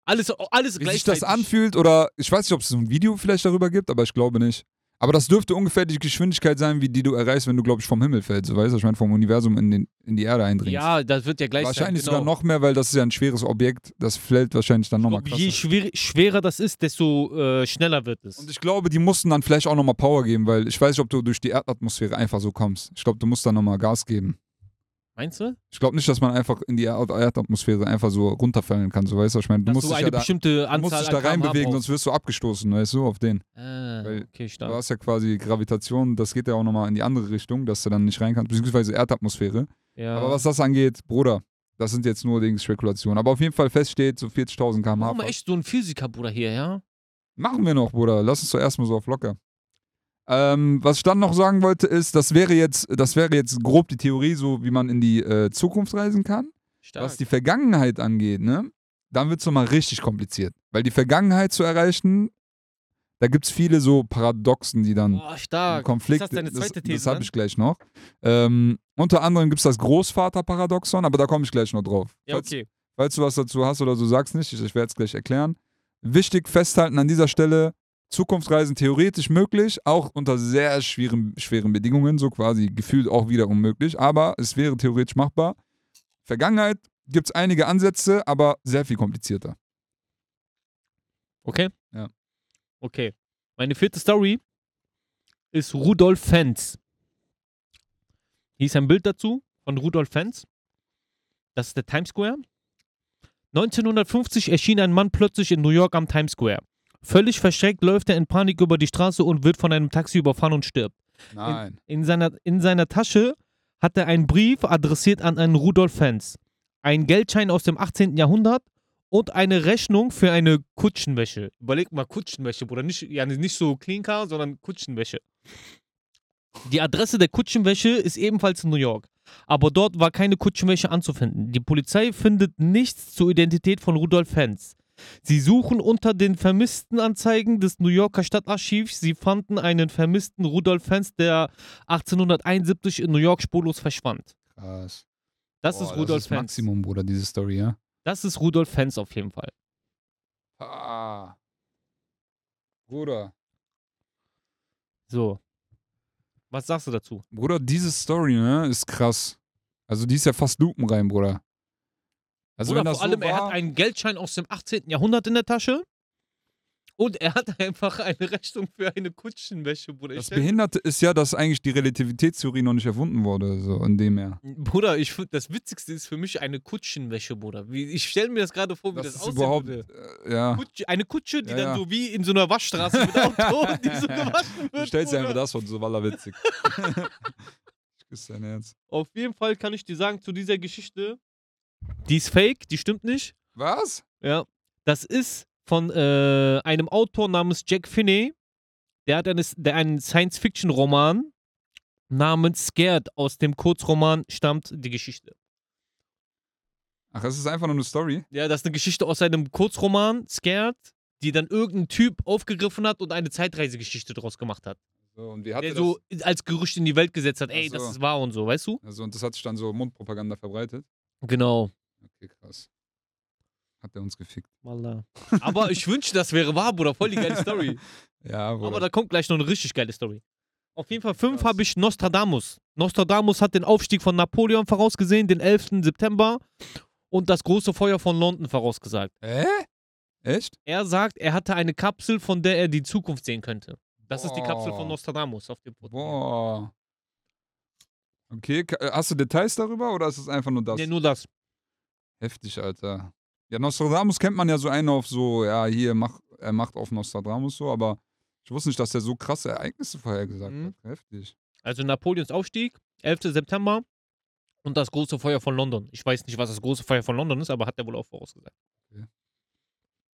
Alles, alles Wie sich das gleichzeitig. anfühlt oder ich weiß nicht, ob es so ein Video vielleicht darüber gibt, aber ich glaube nicht. Aber das dürfte ungefähr die Geschwindigkeit sein, wie die du erreichst, wenn du, glaube ich, vom Himmel fällst. So, weißt du, ich meine, vom Universum in, den, in die Erde eindringst. Ja, das wird ja gleich wahrscheinlich sein, genau. sogar noch mehr, weil das ist ja ein schweres Objekt. Das fällt wahrscheinlich dann nochmal krasser. je schwer, schwerer das ist, desto äh, schneller wird es. Und ich glaube, die mussten dann vielleicht auch nochmal Power geben, weil ich weiß nicht, ob du durch die Erdatmosphäre einfach so kommst. Ich glaube, du musst dann nochmal Gas geben. Meinst du? Ich glaube nicht, dass man einfach in die Erd Erdatmosphäre einfach so runterfallen kann. So, weißt du, ich meine, du Dass musst du dich eine ja da, bestimmte du musst Anzahl dich da reinbewegen, sonst wirst du abgestoßen, weißt du, auf den. Ah, Weil okay, Du stark. hast ja quasi Gravitation, das geht ja auch nochmal in die andere Richtung, dass du dann nicht rein kannst, beziehungsweise Erdatmosphäre. Ja. Aber was das angeht, Bruder, das sind jetzt nur Dings Spekulationen. Aber auf jeden Fall feststeht, so 40.000 km/h. Warum echt so ein Physiker, Bruder, hier, ja? Machen wir noch, Bruder. Lass uns zuerst mal so auf locker. Ähm, was ich dann noch sagen wollte, ist, das wäre jetzt, das wäre jetzt grob die Theorie, so wie man in die äh, Zukunft reisen kann. Stark. Was die Vergangenheit angeht, ne, dann wird es nochmal richtig kompliziert. Weil die Vergangenheit zu erreichen, da gibt es viele so Paradoxen, die dann Boah, stark. Konflikte. Ist das deine zweite das, These? das habe dann? ich gleich noch. Ähm, unter anderem gibt es das Großvaterparadoxon, aber da komme ich gleich noch drauf. Ja, Falls- okay. Falls du was dazu hast oder so, sag's nicht. Ich, ich werde es gleich erklären. Wichtig festhalten an dieser Stelle: Zukunftsreisen theoretisch möglich, auch unter sehr schweren, schweren Bedingungen, so quasi gefühlt auch wieder unmöglich, aber es wäre theoretisch machbar. Vergangenheit gibt es einige Ansätze, aber sehr viel komplizierter. Okay? Ja. Okay. Meine vierte Story ist Rudolf Fenz. Hier ist ein Bild dazu von Rudolf Fenz. Das ist der Times Square. 1950 erschien ein Mann plötzlich in New York am Times Square. Völlig verschreckt läuft er in Panik über die Straße und wird von einem Taxi überfahren und stirbt. Nein. In seiner, in seiner Tasche hat er einen Brief adressiert an einen Rudolf Fenz, einen Geldschein aus dem 18. Jahrhundert und eine Rechnung für eine Kutschenwäsche. Überleg mal, Kutschenwäsche, Bruder. Nicht, ja, nicht so Clean Car, sondern Kutschenwäsche. Die Adresse der Kutschenwäsche ist ebenfalls in New York. Aber dort war keine Kutschenwäsche anzufinden. Die Polizei findet nichts zur Identität von Rudolf Fenz. Sie suchen unter den vermissten Anzeigen des New Yorker Stadtarchivs. Sie fanden einen vermissten Rudolf Fenz, der 1871 in New York spurlos verschwand. Krass. Das Boah, ist Rudolf das ist Fenz. Maximum, Bruder, diese Story, ja? Das ist Rudolf Fenz auf jeden Fall. Ah. Bruder. So. Was sagst du dazu? Bruder, diese Story, ne, ist krass. Also die ist ja fast lupenrein, Bruder. Also das vor allem, so er war, hat einen Geldschein aus dem 18. Jahrhundert in der Tasche. Und er hat einfach eine Rechnung für eine Kutschenwäsche, Bruder. Das stell- Behinderte ist ja, dass eigentlich die Relativitätstheorie noch nicht erfunden wurde, so in dem her. Bruder, ich, find- das Witzigste ist für mich eine Kutschenwäsche, Bruder. Ich stelle mir das gerade vor, wie das, Das ist aussehen überhaupt, äh, ja. Kutsche, eine Kutsche, die Ja, dann ja. so wie in so einer Waschstraße mit Auto, die so gewaschen wird. Du stellst dir einfach das vor, so war witzig. ich küsse dein Herz. Auf jeden Fall kann ich dir sagen, zu dieser Geschichte, die ist fake, die stimmt nicht. Was? Ja. Das ist von äh, einem Autor namens Jack Finney. Der hat eine, der einen Science-Fiction-Roman namens Scared. Aus dem Kurzroman stammt die Geschichte. Ach, es ist einfach nur eine Story. Ja, das ist eine Geschichte aus einem Kurzroman, Scared, die dann irgendein Typ aufgegriffen hat und eine Zeitreisegeschichte draus gemacht hat. So, und wie hat Der er so als Gerücht in die Welt gesetzt hat, ey, so. das ist wahr und so, weißt du? das? Also, und das hat sich dann so Mundpropaganda verbreitet. Genau. Okay, krass. Hat er uns gefickt. Wallah. Aber ich wünschte, das wäre wahr, Bruder. Voll die geile Story. Ja, Bruder. Aber da kommt gleich noch eine richtig geile Story. Auf jeden Fall fünf habe ich Nostradamus. Nostradamus hat den Aufstieg von Napoleon vorausgesehen, den 11. September und das große Feuer von London vorausgesagt. Hä? Echt? Er sagt, er hatte eine Kapsel, von der er die Zukunft sehen könnte. Das ist die Kapsel von Boah. Nostradamus auf dem Protokoll. Boah. Okay, ka- äh, hast du Details darüber oder ist es einfach nur das? Nee, nur das. Heftig, Alter. Ja, Nostradamus kennt man ja so einen auf so, ja, hier, mach, er macht auf Nostradamus so, aber ich wusste nicht, dass der so krasse Ereignisse vorhergesagt Mhm. hat. Heftig. Also Napoleons Aufstieg, 11. September und das große Feuer von London. Ich weiß nicht, was das große Feuer von London ist, aber hat er wohl auch vorausgesagt. Okay.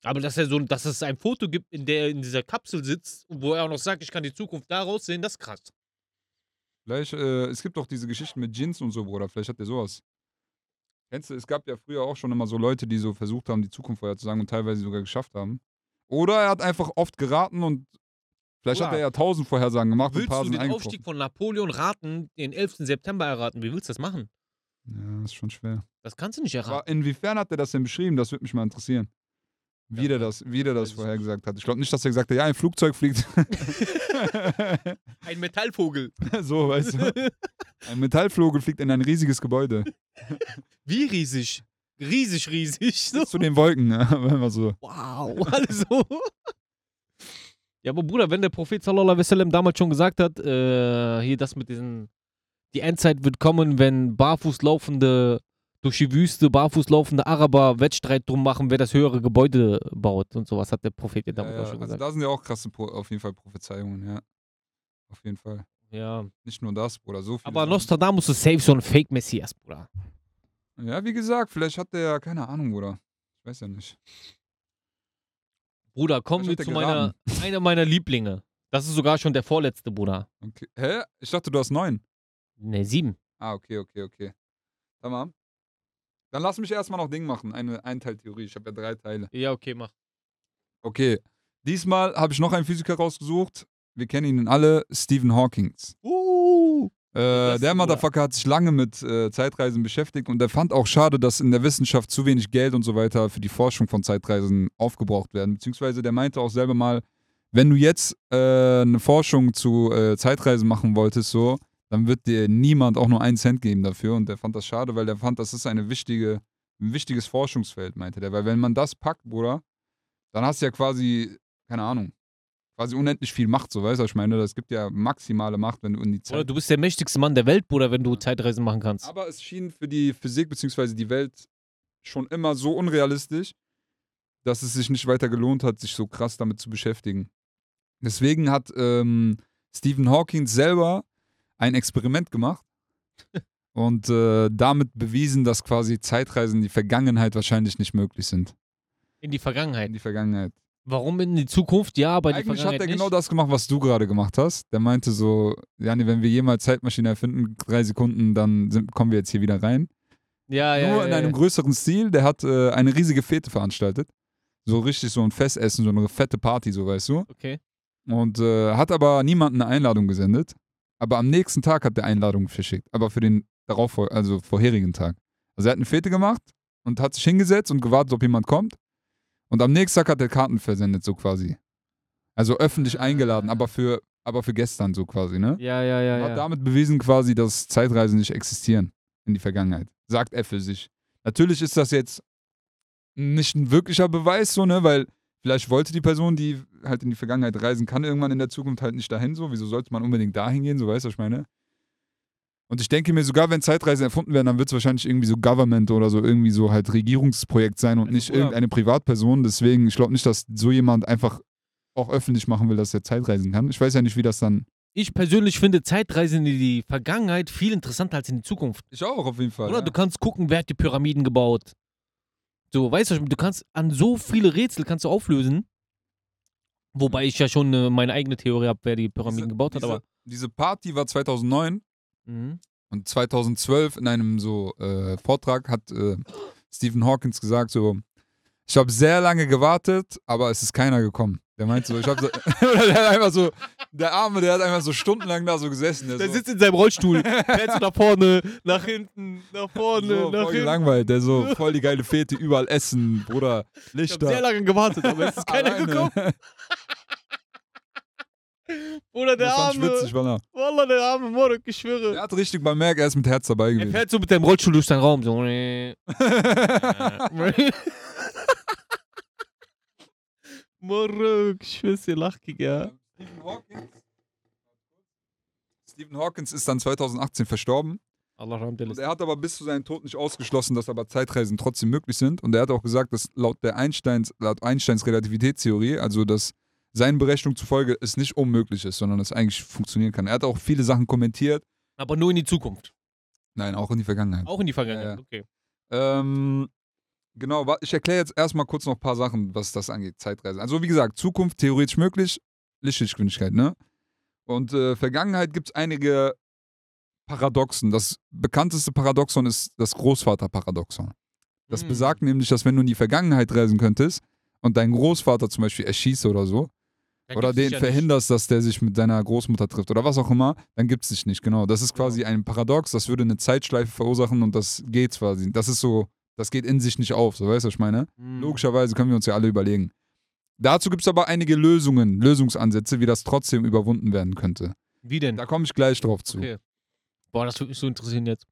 Aber dass er so, dass es ein Foto gibt, in der er in dieser Kapsel sitzt, wo er auch noch sagt, ich kann die Zukunft daraus sehen, das ist krass. Vielleicht, äh, es gibt doch diese Geschichten mit Djinns und so, Bruder. Vielleicht hat der sowas. Kennst du, es gab ja früher auch schon immer so Leute, die so versucht haben, die Zukunft vorherzusagen und teilweise sogar geschafft haben. Oder er hat einfach oft geraten und vielleicht hat Bruder, er ja tausend Vorhersagen gemacht und ein Willst paar du den. Aufstieg von Napoleon raten, den 11. September erraten? Wie willst du das machen? Ja, ist schon schwer. Das kannst du nicht erraten. Aber inwiefern hat er das denn beschrieben? Das würde mich mal interessieren. Wie Ja, der das, wie der weiß das ich vorhergesagt hat. Ich glaube nicht, dass er gesagt hat, ja, ein Flugzeug fliegt. Ein Metallvogel. so, weißt du. Ein Metallvogel fliegt in ein riesiges Gebäude. Wie riesig? Riesig, riesig. So. Zu den Wolken, ja, immer so. Wow, alles so. Ja, aber Bruder, wenn der Prophet sallallahu alaihi wasallam damals schon gesagt hat, äh, hier das mit diesen, die Endzeit wird kommen, wenn barfuß laufende, durch die Wüste barfuß laufende Araber Wettstreit drum machen, wer das höhere Gebäude baut und sowas, hat der Prophet ja Ja, damals ja. auch schon Also gesagt. da sind ja auch krasse, Pro auf jeden Fall Prophezeiungen, ja. Auf jeden Fall. Ja. Nicht nur das, Bruder, so viel. Aber Nostradamus ist safe so ein Fake-Messias, Bruder. Ja, wie gesagt, vielleicht hat der ja keine Ahnung, Bruder. Ich weiß ja nicht. Bruder, kommen wir zu er meiner, einer meiner Lieblinge. Das ist sogar schon der vorletzte, Bruder. Okay. Hä? Ich dachte, du hast neun. Ne, sieben. Ah, okay, okay, okay. Tamam. Dann lass mich erstmal noch Ding machen. Eine Einteiltheorie. Ich habe ja drei Teile. Ja, okay, mach. Okay. Diesmal habe ich noch einen Physiker rausgesucht. Wir kennen ihn alle, Stephen Hawking. Uh. Äh, der. Motherfucker hat sich lange mit äh, Zeitreisen beschäftigt und er fand auch schade, dass in der Wissenschaft zu wenig Geld und so weiter für die Forschung von Zeitreisen aufgebraucht werden. Beziehungsweise der meinte auch selber mal, wenn du jetzt äh, eine Forschung zu äh, Zeitreisen machen wolltest, so, dann wird dir niemand auch nur einen Cent geben dafür. Und der fand das schade, weil der fand, das ist eine wichtige, ein wichtiges Forschungsfeld, meinte der. Weil wenn man das packt, Bruder, dann hast du ja quasi, keine Ahnung, quasi unendlich viel Macht, so weißt du, was ich meine. Das gibt ja maximale Macht, wenn du in die Zeit. Bruder, du bist der mächtigste Mann der Welt, Bruder, wenn du Zeitreisen machen kannst. Aber es schien für die Physik bzw. die Welt schon immer so unrealistisch, dass es sich nicht weiter gelohnt hat, sich so krass damit zu beschäftigen. Deswegen hat ähm, Stephen Hawking selber ein Experiment gemacht und äh, damit bewiesen, dass quasi Zeitreisen in die Vergangenheit wahrscheinlich nicht möglich sind. In die Vergangenheit. In die Vergangenheit. Warum in die Zukunft? Ja, aber in die Eigentlich hat Vergangenheit er nicht. genau das gemacht, was du gerade gemacht hast. Der meinte so, Jani, wenn wir jemals Zeitmaschine erfinden, drei Sekunden, dann sind, kommen wir jetzt hier wieder rein. ja, ja, Nur ja, in ja. einem größeren Stil. Der hat äh, eine riesige Fete veranstaltet. So richtig so ein Festessen, so eine fette Party, so weißt du. Okay. Und äh, hat aber niemanden eine Einladung gesendet. Aber am nächsten Tag hat der Einladung verschickt. Aber für den darauf, also vorherigen Tag. Also er hat eine Fete gemacht und hat sich hingesetzt und gewartet, ob jemand kommt. Und am nächsten Tag hat er Karten versendet, so quasi. Also öffentlich eingeladen, aber für, aber für gestern so quasi, ne? Ja, ja, ja. Und hat ja. damit bewiesen quasi, dass Zeitreisen nicht existieren in die Vergangenheit. Sagt er für sich. Natürlich ist das jetzt nicht ein wirklicher Beweis, so, ne, weil vielleicht wollte die Person, die halt in die Vergangenheit reisen kann, irgendwann in der Zukunft halt nicht dahin, so. Wieso sollte man unbedingt dahin gehen, so, weißt du, was ich meine? Und ich denke mir, sogar wenn Zeitreisen erfunden werden, dann wird es wahrscheinlich irgendwie so Government oder so irgendwie so halt Regierungsprojekt sein und nicht irgendeine Privatperson. Deswegen, ich glaube nicht, dass so jemand einfach auch öffentlich machen will, dass er Zeitreisen kann. Ich weiß ja nicht, wie das dann. Ich persönlich finde Zeitreisen in die Vergangenheit viel interessanter als in die Zukunft. Ich auch, auf jeden Fall. Oder ja. du kannst gucken, wer hat die Pyramiden gebaut. So, weißt du, du kannst an so viele Rätsel kannst du auflösen. Wobei ich ja schon äh, meine eigene Theorie habe, wer die Pyramiden Diese- gebaut hat, diese, aber. Diese Party war 2009 Mhm. und 2012 in einem so äh, Vortrag hat äh, Stephen Hawkins gesagt so, ich habe sehr lange gewartet, aber es ist keiner gekommen. Der meint so, ich habe so, oder der hat einfach so, der Arme, der hat einfach so stundenlang da so gesessen. Der, Der so, sitzt in seinem Rollstuhl. Fährt so nach vorne, nach hinten, nach vorne, so nach voll hinten. gelangweilt, der so voll die geile Fete, überall essen, Bruder, Ich habe Lichter. sehr lange gewartet, aber es ist keiner alleine. gekommen. Oder der ich arme, witzig, Wallah. Wallah, der arme Morok, ich schwöre. Er hat richtig beim Merk, er ist mit Herz dabei Er gewesen. fährt so mit deinem Rollstuhl durch deinen Raum. So. Morok, ich schwör's dir, lach, ja. Stephen Hawkins. Stephen Hawkins ist dann 2018 verstorben. Allah Und er hat aber bis zu seinem Tod nicht ausgeschlossen, dass aber Zeitreisen trotzdem möglich sind. Und er hat auch gesagt, dass laut der Einsteins, laut Einsteins Relativitätstheorie, also dass seinen Berechnungen zufolge es nicht unmöglich ist, sondern es eigentlich funktionieren kann. Er hat auch viele Sachen kommentiert. Aber nur in die Zukunft. Nein, auch in die Vergangenheit. Auch in die Vergangenheit. Ja, ja. Okay. Ähm, genau, ich erkläre jetzt erstmal kurz noch ein paar Sachen, was das angeht, Zeitreisen. Also wie gesagt, Zukunft theoretisch möglich, Lichtgeschwindigkeit, ne? Und äh, Vergangenheit gibt es einige Paradoxen. Das bekannteste Paradoxon ist das Großvaterparadoxon. Das Hm. besagt nämlich, dass wenn du in die Vergangenheit reisen könntest und deinen Großvater zum Beispiel erschießt oder so, Da oder den verhinderst, dass der sich mit seiner Großmutter trifft oder was auch immer, dann gibt es dich nicht, genau. Das ist quasi ein Paradox, das würde eine Zeitschleife verursachen und das geht quasi. Das ist so, das geht in sich nicht auf, so weißt du, was ich meine? Nicht. Hm. Logischerweise können wir uns ja alle überlegen. Dazu gibt es aber einige Lösungen, Lösungsansätze, wie das trotzdem überwunden werden könnte. Wie denn? Da komme ich gleich drauf zu. Okay. Boah, das würde mich so interessieren jetzt.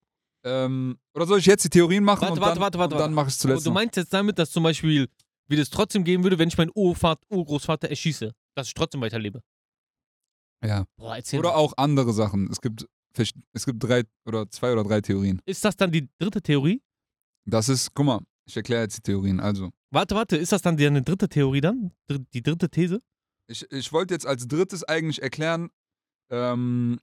Ähm, oder soll ich jetzt die Theorien machen Warte, und warte, dann, warte, warte, und dann mache ich es zuletzt du meinst jetzt damit, dass zum Beispiel, wie das trotzdem gehen würde, wenn ich meinen Urgroßvater erschieße, dass ich trotzdem weiterlebe? Ja. Boah, Oder mal. auch andere Sachen. Es gibt, es gibt drei oder zwei oder drei Theorien. Ist das dann die dritte Theorie? Das ist, guck mal, ich erkläre jetzt die Theorien. Also, Warte, warte, ist das dann die, eine dritte Theorie dann? Die dritte These? Ich, ich wollte jetzt als drittes eigentlich erklären, ähm,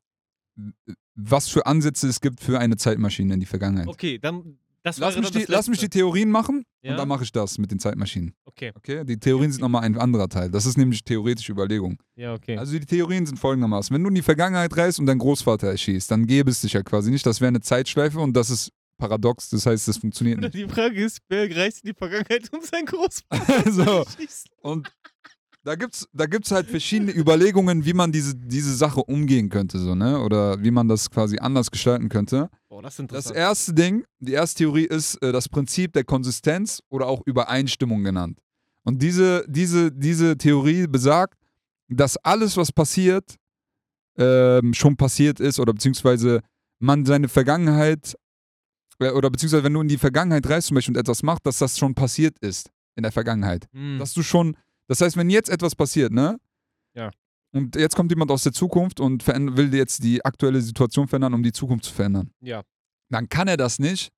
was für Ansätze es gibt für eine Zeitmaschine in die Vergangenheit. Okay, dann. Das Lass, mich die, das lass mich die. Theorien machen Ja? und dann mache ich das mit den Zeitmaschinen. Okay, Okay? Die Theorien sind nochmal ein anderer Teil. Das ist nämlich theoretische Überlegung. ja, okay. Also die Theorien sind folgendermaßen. Wenn du in die Vergangenheit reist und deinen Großvater erschießt, dann gäbe es dich ja quasi nicht. Das wäre eine Zeitschleife und das ist paradox. Das heißt, das funktioniert nicht. die Frage ist, wer reist in die Vergangenheit um sein Großvater so. zu schießen? Und da gibt's, da gibt's halt verschiedene Überlegungen, wie man diese, diese Sache umgehen könnte, so, ne? Oder wie man das quasi anders gestalten könnte. Boah, das ist Das erste Ding, die erste Theorie ist äh, das Prinzip der Konsistenz oder auch Übereinstimmung genannt. Und diese, diese, diese Theorie besagt, dass alles, was passiert, ähm, schon passiert ist oder beziehungsweise man seine Vergangenheit oder beziehungsweise wenn du in die Vergangenheit reist zum Beispiel und etwas machst, dass das schon passiert ist in der Vergangenheit. Hm. Dass du schon, das heißt, wenn jetzt etwas passiert, ne? Ja. Und jetzt kommt jemand aus der Zukunft und will jetzt die aktuelle Situation verändern, um die Zukunft zu verändern ja. dann kann er das nicht,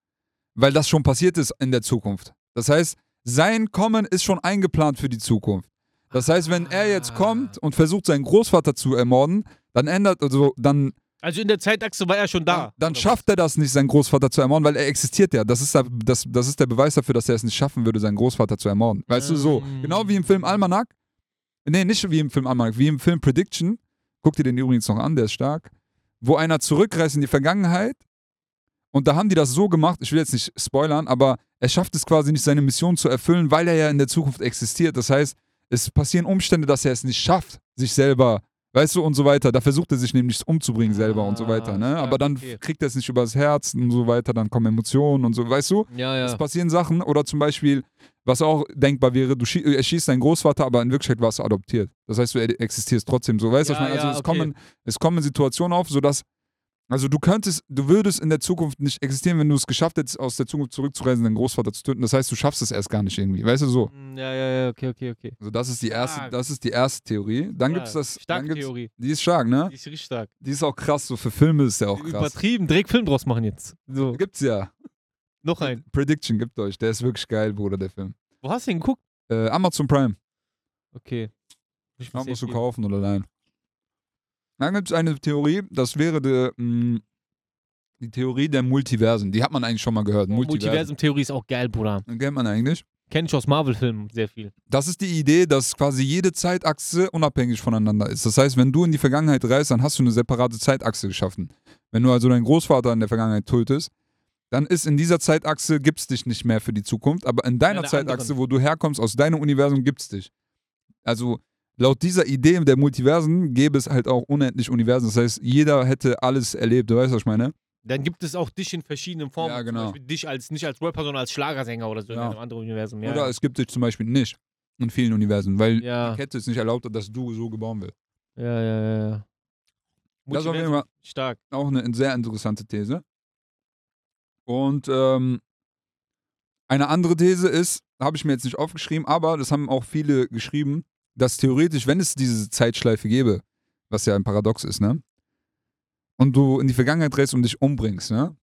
weil das schon passiert ist in der Zukunft. Das heißt, sein Kommen ist schon eingeplant für die Zukunft. Das heißt, wenn er jetzt Ah. kommt und versucht, seinen Großvater zu ermorden, dann ändert, also dann, Also in der Zeitachse war er schon da. dann, dann schafft er das nicht, seinen Großvater zu ermorden, weil er existiert ja. Das ist, der, das, das ist der Beweis dafür, dass er es nicht schaffen würde, seinen Großvater zu ermorden. Weißt du, so. Mm. Genau wie im Film Almanac. Nee, nicht wie im Film Almanac, wie im Film Prediction. Guck dir den übrigens noch an, der ist stark. Wo einer zurückreist in die Vergangenheit und da haben die das so gemacht, ich will jetzt nicht spoilern, aber er schafft es quasi nicht, seine Mission zu erfüllen, weil er ja in der Zukunft existiert. Das heißt, es passieren Umstände, dass er es nicht schafft, sich selber, weißt du, und so weiter. Da versucht er sich nämlich umzubringen selber und so weiter. Ne? Ah, Aber dann okay. kriegt er es nicht übers Herz und so weiter, dann kommen Emotionen und so, weißt du? Ja, Es ja. passieren Sachen oder zum Beispiel, was auch denkbar wäre, du schie- erschießt deinen Großvater, aber in Wirklichkeit warst du adoptiert. Das heißt, du existierst trotzdem so. Weißt du, Ja, was ich meine? Also ja, es, okay. kommen, es kommen Situationen auf, sodass, also du könntest, du würdest in der Zukunft nicht existieren, wenn du es geschafft hättest, aus der Zukunft zurückzureisen, deinen Großvater zu töten. Das heißt, du schaffst es erst gar nicht irgendwie. Weißt du so? Hm, Ja, ja, ja, okay, okay, okay. Also das ist die erste, Stark. das ist die erste Theorie. Dann Ja, gibt es das. Gibt's, Theorie. die ist stark, ne? Die ist richtig stark. Die ist auch krass, so für Filme ist der auch krass. Übertrieben, direkt Film draus machen jetzt. So, Gibt's ja. noch ein. Prediction gibt euch. Der ist wirklich geil, Bruder, der Film. Wo hast du ihn geguckt? Äh, Amazon Prime. Okay. Ich muss musst du kaufen oder leihen. Dann gibt es eine Theorie, das wäre die, mh, die Theorie der Multiversen. Die hat man eigentlich schon mal gehört. Multiversum-Theorie ist auch geil, Bruder. Kennt man eigentlich. Kenn ich aus Marvel-Filmen sehr viel. Das ist die Idee, dass quasi jede Zeitachse unabhängig voneinander ist. Das heißt, wenn du in die Vergangenheit reist, dann hast du eine separate Zeitachse geschaffen. Wenn du also deinen Großvater in der Vergangenheit tötest, dann ist in dieser Zeitachse gibt es dich nicht mehr für die Zukunft, aber in deiner Zeitachse, anderen. wo du herkommst, aus deinem Universum gibt es dich. Also laut dieser Idee der Multiversen gäbe es halt auch unendlich Universen. Das heißt, jeder hätte alles erlebt. Du weißt, was ich meine? Dann gibt es auch dich in verschiedenen Formen. Ja, genau. Dich als, nicht als Rapper, sondern als Schlagersänger oder so Ja. in einem anderen Universum. Ja, Oder es gibt dich zum Beispiel nicht in vielen Universen, weil ja, die Kette es nicht erlaubt hat, dass du so geboren wirst. ja, ja, ja, ja. Das ist auf jeden Fall stark. auch eine sehr interessante These. Und ähm, eine andere These ist, habe ich mir jetzt nicht aufgeschrieben, aber das haben auch viele geschrieben, dass theoretisch, wenn es diese Zeitschleife gäbe, was ja ein Paradox ist, ne? Und du in die Vergangenheit drehst und dich umbringst, ne?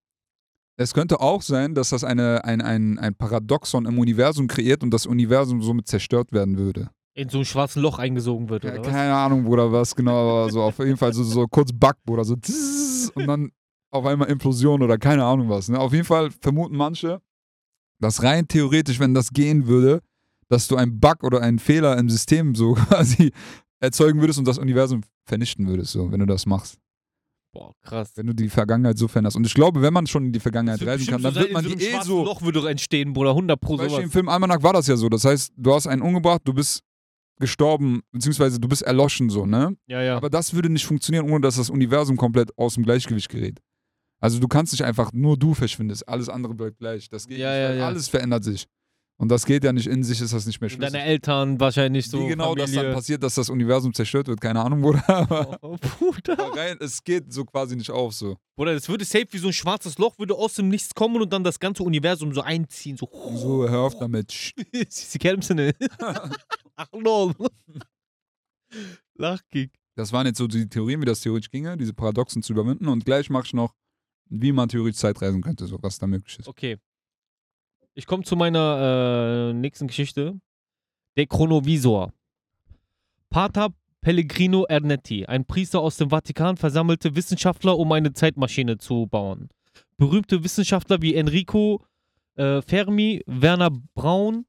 Es könnte auch sein, dass das eine, ein, ein, ein Paradoxon im Universum kreiert und das Universum somit zerstört werden würde. In so ein schwarzes Loch eingesogen wird, Ja, oder was? keine Ahnung, Bruder, was genau, aber so auf jeden Fall so, so kurz Bug, Bruder, so und dann auf einmal Implosion oder keine Ahnung was. Ne? Auf jeden Fall vermuten manche, dass rein theoretisch, wenn das gehen würde, dass du einen Bug oder einen Fehler im System so quasi erzeugen würdest und das Universum vernichten würdest, so, wenn du das machst. Boah, krass. Wenn du die Vergangenheit so veränderst. Und ich glaube, wenn man schon in die Vergangenheit reisen kann, dann wird man die eh so Loch würde entstehen, Bruder, 100 pro Beispiel sowas. im Film Almanac war das ja so. Das heißt, du hast einen umgebracht, du bist gestorben, beziehungsweise du bist erloschen, so, ne? Ja, ja. Aber das würde nicht funktionieren, ohne dass das Universum komplett aus dem Gleichgewicht gerät. Also du kannst nicht einfach nur du verschwindest, alles andere bleibt gleich. Das geht Ja, nicht, ja, ja. alles verändert sich. Und das geht ja nicht in sich, ist das nicht mehr Und Deine schlüssig. Eltern wahrscheinlich so. Wie genau das dann Familie. passiert, dass das Universum zerstört wird, keine Ahnung, Bruder. Oh, Bruder. rein, es geht so quasi nicht auf so. Bruder, das würde safe wie so ein schwarzes Loch, würde aus dem Nichts kommen und dann das ganze Universum so einziehen. So. So, hör auf damit. Sie kennen ne? Ach, lol. Lachkick. Das waren jetzt so die Theorien, wie das theoretisch ginge, diese Paradoxen zu überwinden. Und gleich mache ich noch, wie man theoretisch Zeitreisen könnte, so was da möglich ist. Okay. Ich komme zu meiner äh, nächsten Geschichte. Der Chronovisor. Pater Pellegrino Ernetti, ein Priester aus dem Vatikan, versammelte Wissenschaftler, um eine Zeitmaschine zu bauen. Berühmte Wissenschaftler wie Enrico äh, Fermi, Werner Braun,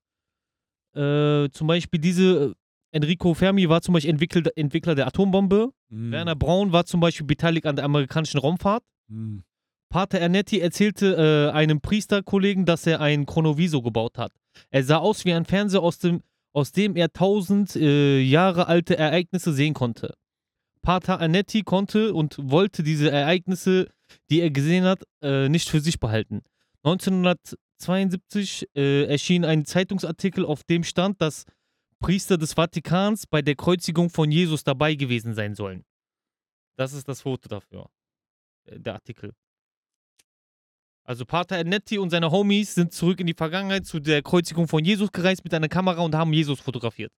äh, zum Beispiel diese äh, Enrico Fermi war zum Beispiel Entwickler, Entwickler der Atombombe. Mhm. Werner Braun war zum Beispiel beteiligt an der amerikanischen Raumfahrt. Mhm. Pater Ernetti erzählte äh, einem Priesterkollegen, dass er einen Chronovisor gebaut hat. Er sah aus wie ein Fernseher, aus dem, aus dem er tausend äh, Jahre alte Ereignisse sehen konnte. Pater Ernetti konnte und wollte diese Ereignisse, die er gesehen hat, äh, nicht für sich behalten. 1972 äh, erschien ein Zeitungsartikel, auf dem stand, dass Priester des Vatikans bei der Kreuzigung von Jesus dabei gewesen sein sollen. Das ist das Foto dafür. Äh, Der Artikel. Also Pater Ernetti und seine Homies sind zurück in die Vergangenheit zu der Kreuzigung von Jesus gereist mit einer Kamera und haben Jesus fotografiert.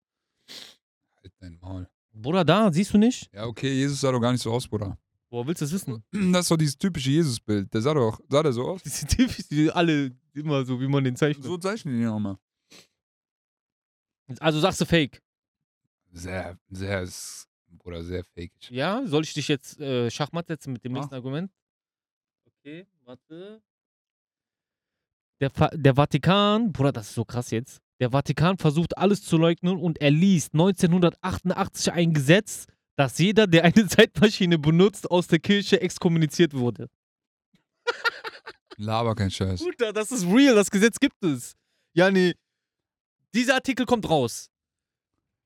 Halt dein Maul. Bruder, da, siehst du nicht? Ja, okay, Jesus sah doch gar nicht so aus, Bruder. Woher willst du es wissen? Das ist doch dieses typische Jesus-Bild. Der sah doch, sah der so aus? Die sind typisch, die sind alle immer so, wie man den zeichnet. So zeichnen die ihn auch mal. Also sagst du Fake. Sehr, sehr, Bruder, sehr fake. Ja, soll ich dich jetzt äh, Schachmatt setzen mit dem Mach. nächsten Argument? Okay, warte. Der, der Vatikan, Bruder, das ist so krass jetzt. Der Vatikan versucht alles zu leugnen und erließ 1988 ein Gesetz, dass jeder, der eine Zeitmaschine benutzt, aus der Kirche exkommuniziert wurde. Laber kein Scheiß. Bruder, das ist real, das Gesetz gibt es. Nee. Dieser Artikel kommt raus.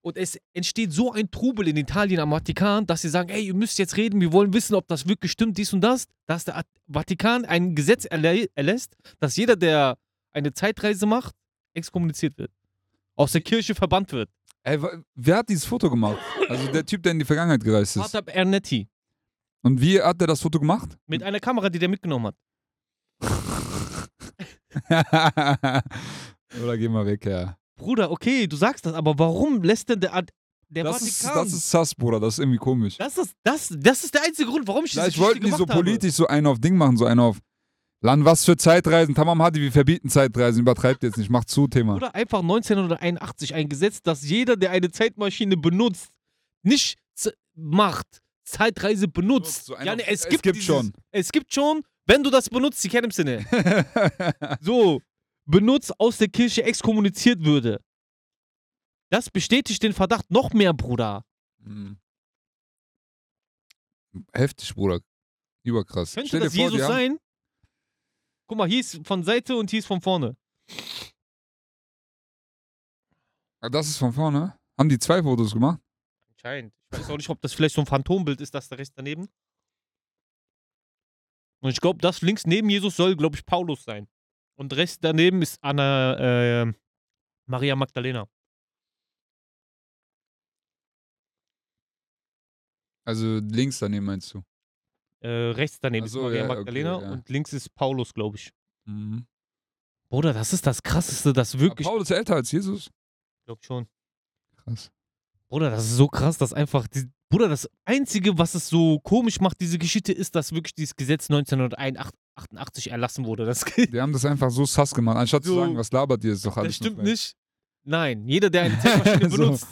Und es entsteht so ein Trubel in Italien am Vatikan, dass sie sagen, ey, ihr müsst jetzt reden, wir wollen wissen, ob das wirklich stimmt, dies und das. Dass der At- Vatikan ein Gesetz erlä erlässt, dass jeder, der eine Zeitreise macht, exkommuniziert wird. Aus der Kirche verbannt wird. Ey, wer hat dieses Foto gemacht? Also der Typ, der in die Vergangenheit gereist ist. Pater Ernetti. Und wie hat der das Foto gemacht? Mit einer Kamera, die der mitgenommen hat. Oder geh mal weg, ja. Bruder, okay, du sagst das, aber warum lässt denn der, Ad- der Das ist, Vatikan... das ist sass, Bruder. Das ist irgendwie komisch. das, ist, das, das ist der einzige Grund, warum ich Vielleicht Geschichte wollten die so gemacht habe. politisch so einen auf Ding machen, so einen auf Land, was für Zeitreisen. Tamam Hadi, wir verbieten Zeitreisen. Übertreibt jetzt nicht. Macht zu, Thema. Oder einfach 1981 ein Gesetz, dass jeder, der eine Zeitmaschine benutzt, nicht macht, Zeitreise benutzt. So ja, nee, es, es gibt gibt dieses, schon. Es gibt schon, wenn du das benutzt, die kennen im Sinne. So, benutzt, aus der Kirche exkommuniziert würde. Das bestätigt den Verdacht noch mehr, Bruder. Mhm. Heftig, Bruder. Überkrass. Könnte Stell das vor, Jesus haben- sein? Guck mal, hier ist von Seite und hier ist von vorne. Ah, Das ist von vorne. Haben die zwei Fotos gemacht? Anscheinend. Ich weiß auch nicht, ob das vielleicht so ein Phantombild ist, das da rechts daneben. Und ich glaube, das links neben Jesus soll, glaube ich, Paulus sein. Und rechts daneben ist Anna, äh, Maria Magdalena. Also links daneben meinst du? Äh, rechts daneben Ach ist so, Maria ja, okay, Magdalena ja. und links ist Paulus, glaube ich. Mhm. Bruder, das ist das Krasseste, das wirklich. Paulus ist älter als Jesus? glaube schon. Krass. Bruder, das ist so krass, dass einfach. Die, Bruder, das Einzige, was es so komisch macht, diese Geschichte, ist, dass wirklich dieses Gesetz 1988 erlassen wurde. Das, Die haben das einfach so sass gemacht, anstatt zu So. sagen, was labert ihr, ist doch alles das stimmt nicht. Nein, jeder, der eine Zeitmaschine So. benutzt,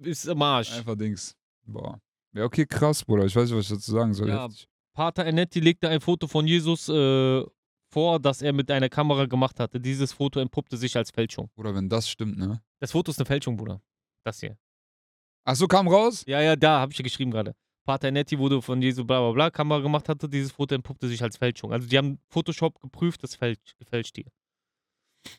ist am Arsch. Einfach Dings. Boah. Ja, okay, krass, Bruder. Ich weiß nicht, was ich dazu sagen soll. Ja. Heftig. Pater Ernetti legte ein Foto von Jesus äh, vor, das er mit einer Kamera gemacht hatte. Dieses Foto entpuppte sich als Fälschung. Bruder, wenn das stimmt, ne? Das Foto ist eine Fälschung, Bruder. Das hier. Ach so, kam raus? Ja, ja, da habe ich ja geschrieben gerade. Pater Ernetti wurde von Jesus bla bla bla Kamera gemacht hatte. Dieses Foto entpuppte sich als Fälschung. Also die haben Photoshop geprüft, das fälscht, gefälscht hier.